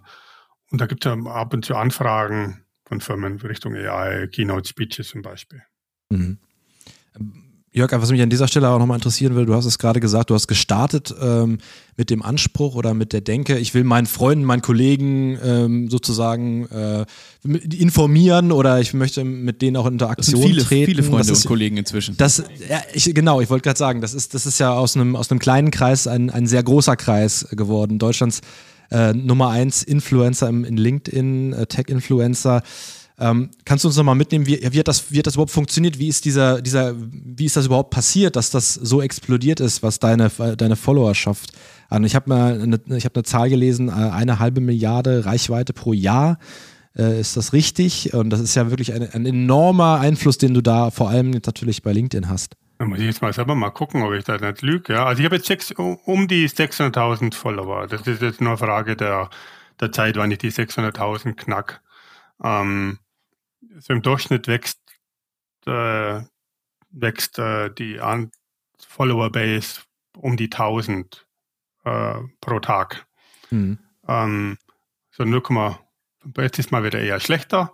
und da gibt es ja ab und zu Anfragen von Firmen Richtung AI, Keynote Speeches zum Beispiel. Mhm. Jörg, was mich an dieser Stelle auch nochmal interessieren will, du hast es gerade gesagt, du hast gestartet ähm, mit dem Anspruch oder mit der Denke, ich will meinen Freunden, meinen Kollegen ähm, sozusagen äh, informieren oder ich möchte mit denen auch in Interaktion das viele, treten. Viele Freunde ist, und Kollegen inzwischen. Das, ja, ich, genau, ich wollte gerade sagen, das ist, das ist ja aus einem, aus einem kleinen Kreis ein, ein sehr großer Kreis geworden. Deutschlands äh, Nummer eins Influencer im, in LinkedIn, äh, Tech-Influencer. Ähm, kannst du uns nochmal mitnehmen, wie, wie, hat das, wie hat das überhaupt funktioniert? Wie ist dieser, dieser, wie ist das überhaupt passiert, dass das so explodiert ist, was deine, deine Followerschaft an? Ich habe mal eine, ich habe eine Zahl gelesen, äh, eine halbe Milliarde Reichweite pro Jahr. Äh, ist das richtig? Und das ist ja wirklich ein, ein enormer Einfluss, den du da vor allem natürlich bei LinkedIn hast. Da muss ich jetzt mal selber mal gucken, ob ich da nicht lüge. Ja. Also ich habe jetzt sechs, um die 600.000 Follower. Das ist jetzt nur eine Frage der, der Zeit, wann ich die 600.000 knack. Ähm, so im Durchschnitt wächst, äh, wächst äh, die Follower-Base um die 1000 äh, pro Tag. Mhm. Ähm, so 0, jetzt ist mal wieder eher schlechter.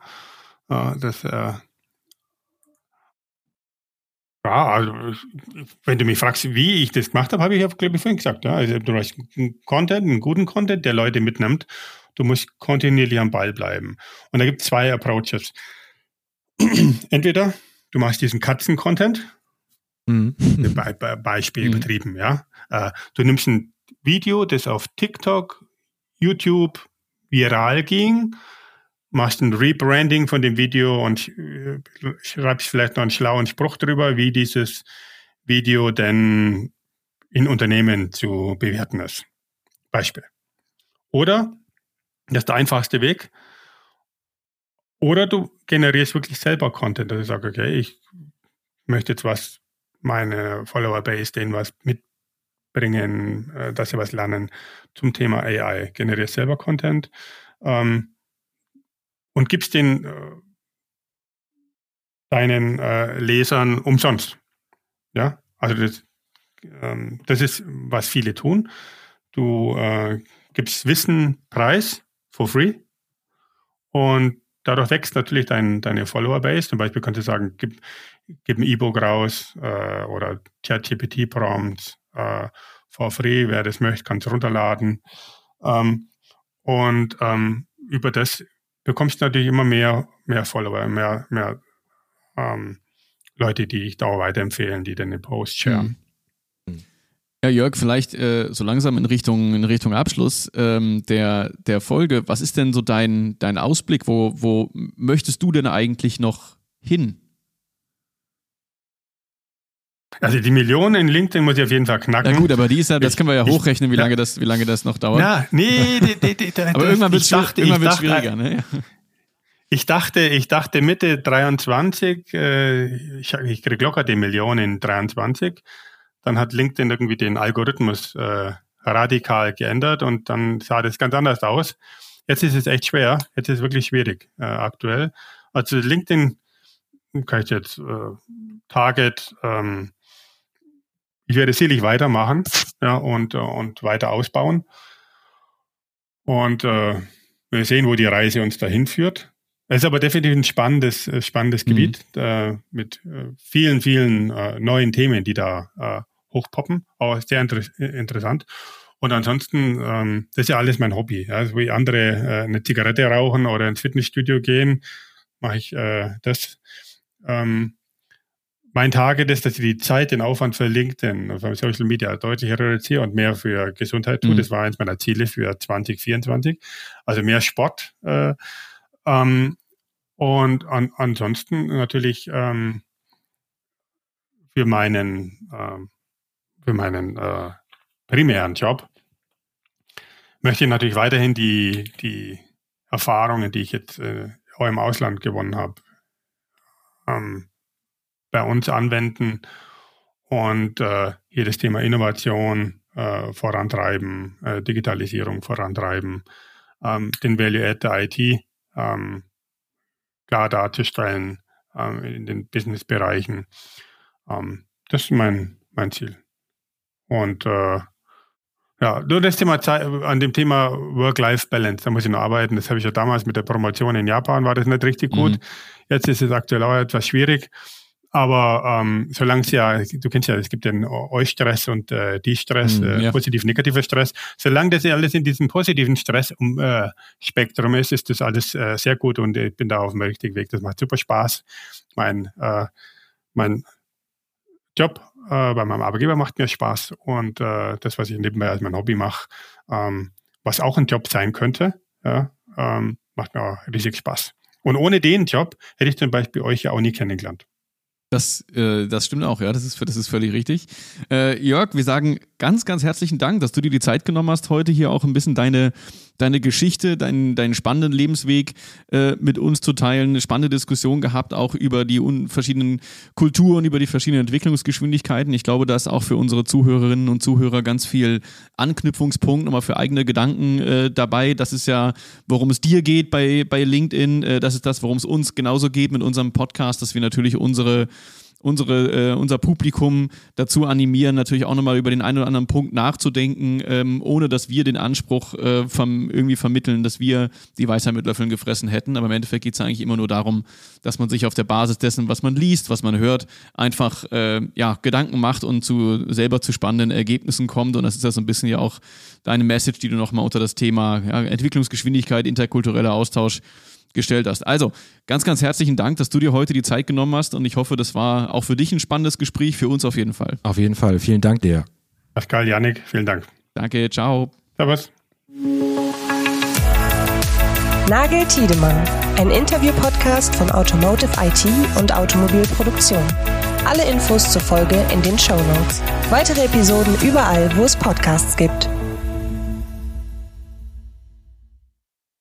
Äh, das, äh, ja, also wenn du mich fragst, wie ich das gemacht habe, habe ich ja, glaube ich, vorhin gesagt. Ja? Also du hast einen Content, einen guten Content, der Leute mitnimmt. Du musst kontinuierlich am Ball bleiben. Und da gibt es zwei Approaches. entweder du machst diesen Katzen-Content, mhm. Be Be Beispiel mhm. betrieben, ja. Äh, du nimmst ein Video, das auf TikTok, YouTube viral ging, machst ein Rebranding von dem Video und äh, schreibst vielleicht noch einen schlauen Spruch drüber, wie dieses Video denn in Unternehmen zu bewerten ist. Beispiel. Oder, das ist der einfachste Weg, oder du generierst wirklich selber Content, dass ich sage, okay, ich möchte jetzt was, meine Follower-Base, denen was mitbringen, äh, dass sie was lernen zum Thema AI. Generierst selber Content ähm, und gibst den äh, deinen äh, Lesern umsonst. Ja, also das, ähm, das ist, was viele tun. Du äh, gibst Wissen preis for free und dadurch wächst natürlich dein, deine Follower-Base. Zum Beispiel kannst du sagen, gib, gib ein E-Book raus äh, oder ChatGPT-Prompts äh, for free. Wer das möchte, kann es runterladen. Ähm, und ähm, über das bekommst du natürlich immer mehr, mehr Follower, mehr, mehr ähm, Leute, die ich da auch weiterempfehlen, die deine Post sharen. Mhm. Ja, Jörg, vielleicht äh, so langsam in Richtung, in Richtung Abschluss ähm, der, der Folge. Was ist denn so dein, dein Ausblick? Wo, wo möchtest du denn eigentlich noch hin? Also die Millionen in LinkedIn muss ich auf jeden Fall knacken. Na gut, aber die ist ja, das können wir ja hochrechnen, wie lange das, wie lange das noch dauert. Na, nee, die, die, die, aber irgendwann wird es schwieriger, ne? Ich dachte, ich dachte Mitte 23, äh, ich, ich kriege locker die Millionen in 23 dann hat LinkedIn irgendwie den Algorithmus äh, radikal geändert und dann sah das ganz anders aus. Jetzt ist es echt schwer. Jetzt ist es wirklich schwierig äh, aktuell. Also LinkedIn kann ich jetzt äh, Target, ähm, ich werde sicherlich weitermachen ja, und, äh, und weiter ausbauen. Und äh, wir sehen, wo die Reise uns dahin führt. Es ist aber definitiv ein spannendes, äh, spannendes mhm. Gebiet äh, mit äh, vielen, vielen äh, neuen Themen, die da äh, hochpoppen. Aber sehr inter interessant. Und ansonsten, ähm, das ist ja alles mein Hobby. Ja. Also wie andere äh, eine Zigarette rauchen oder ins Fitnessstudio gehen, mache ich äh, das. Ähm, mein Target ist, dass ich die Zeit, den Aufwand für LinkedIn, für Social Media deutlich reduziere und mehr für Gesundheit tue. Mhm. Das war eins meiner Ziele für 2024. Also mehr Sport. Äh, ähm, und an, ansonsten natürlich ähm, für meinen, äh, für meinen äh, primären Job möchte ich natürlich weiterhin die, die Erfahrungen, die ich jetzt äh, auch im Ausland gewonnen habe, ähm, bei uns anwenden und äh, hier das Thema Innovation äh, vorantreiben, äh, Digitalisierung vorantreiben, ähm, den Value-Add der IT ähm, klar darzustellen ähm, in den Business-Bereichen. Ähm, das ist mein, mein Ziel. Und äh, ja, nur das Thema an dem Thema Work-Life-Balance, da muss ich noch arbeiten. Das habe ich ja damals mit der Promotion in Japan, war das nicht richtig gut. Mhm. Jetzt ist es aktuell auch etwas schwierig. Aber ähm, solange es ja, du kennst ja, es gibt den Eustress und äh, die Stress, mm, äh, ja. positiv, negativer Stress. Solange das alles in diesem positiven Stress-Spektrum äh, ist, ist das alles äh, sehr gut und ich bin da auf dem richtigen Weg. Das macht super Spaß. Mein, äh, mein Job äh, bei meinem Arbeitgeber macht mir Spaß und äh, das, was ich nebenbei als mein Hobby mache, ähm, was auch ein Job sein könnte, ja, ähm, macht mir auch riesig Spaß. Und ohne den Job hätte ich zum Beispiel euch ja auch nie kennengelernt. Das, äh, das stimmt auch, ja, das ist, das ist völlig richtig. Äh, Jörg, wir sagen ganz, ganz herzlichen Dank, dass du dir die Zeit genommen hast, heute hier auch ein bisschen deine, deine Geschichte, deinen, deinen spannenden Lebensweg äh, mit uns zu teilen. Eine spannende Diskussion gehabt, auch über die verschiedenen Kulturen, über die verschiedenen Entwicklungsgeschwindigkeiten. Ich glaube, da ist auch für unsere Zuhörerinnen und Zuhörer ganz viel Anknüpfungspunkt, nochmal für eigene Gedanken äh, dabei. Das ist ja, worum es dir geht bei, bei LinkedIn. Äh, das ist das, worum es uns genauso geht mit unserem Podcast, dass wir natürlich unsere unsere, äh, unser Publikum dazu animieren, natürlich auch nochmal über den einen oder anderen Punkt nachzudenken, ähm, ohne dass wir den Anspruch äh, vom, irgendwie vermitteln, dass wir die Weisheit mit Löffeln gefressen hätten. Aber im Endeffekt geht es eigentlich immer nur darum, dass man sich auf der Basis dessen, was man liest, was man hört, einfach äh, ja, Gedanken macht und zu selber zu spannenden Ergebnissen kommt. Und das ist ja so ein bisschen ja auch deine Message, die du nochmal unter das Thema ja, Entwicklungsgeschwindigkeit, interkultureller Austausch gestellt hast. Also, ganz, ganz herzlichen Dank, dass du dir heute die Zeit genommen hast und ich hoffe, das war auch für dich ein spannendes Gespräch, für uns auf jeden Fall. Auf jeden Fall. Vielen Dank dir. Pascal, Janik, vielen Dank. Danke, ciao. Servus. Nagel Tiedemann, ein Interview-Podcast von Automotive IT und Automobilproduktion. Alle Infos zur Folge in den Show Notes. Weitere Episoden überall, wo es Podcasts gibt.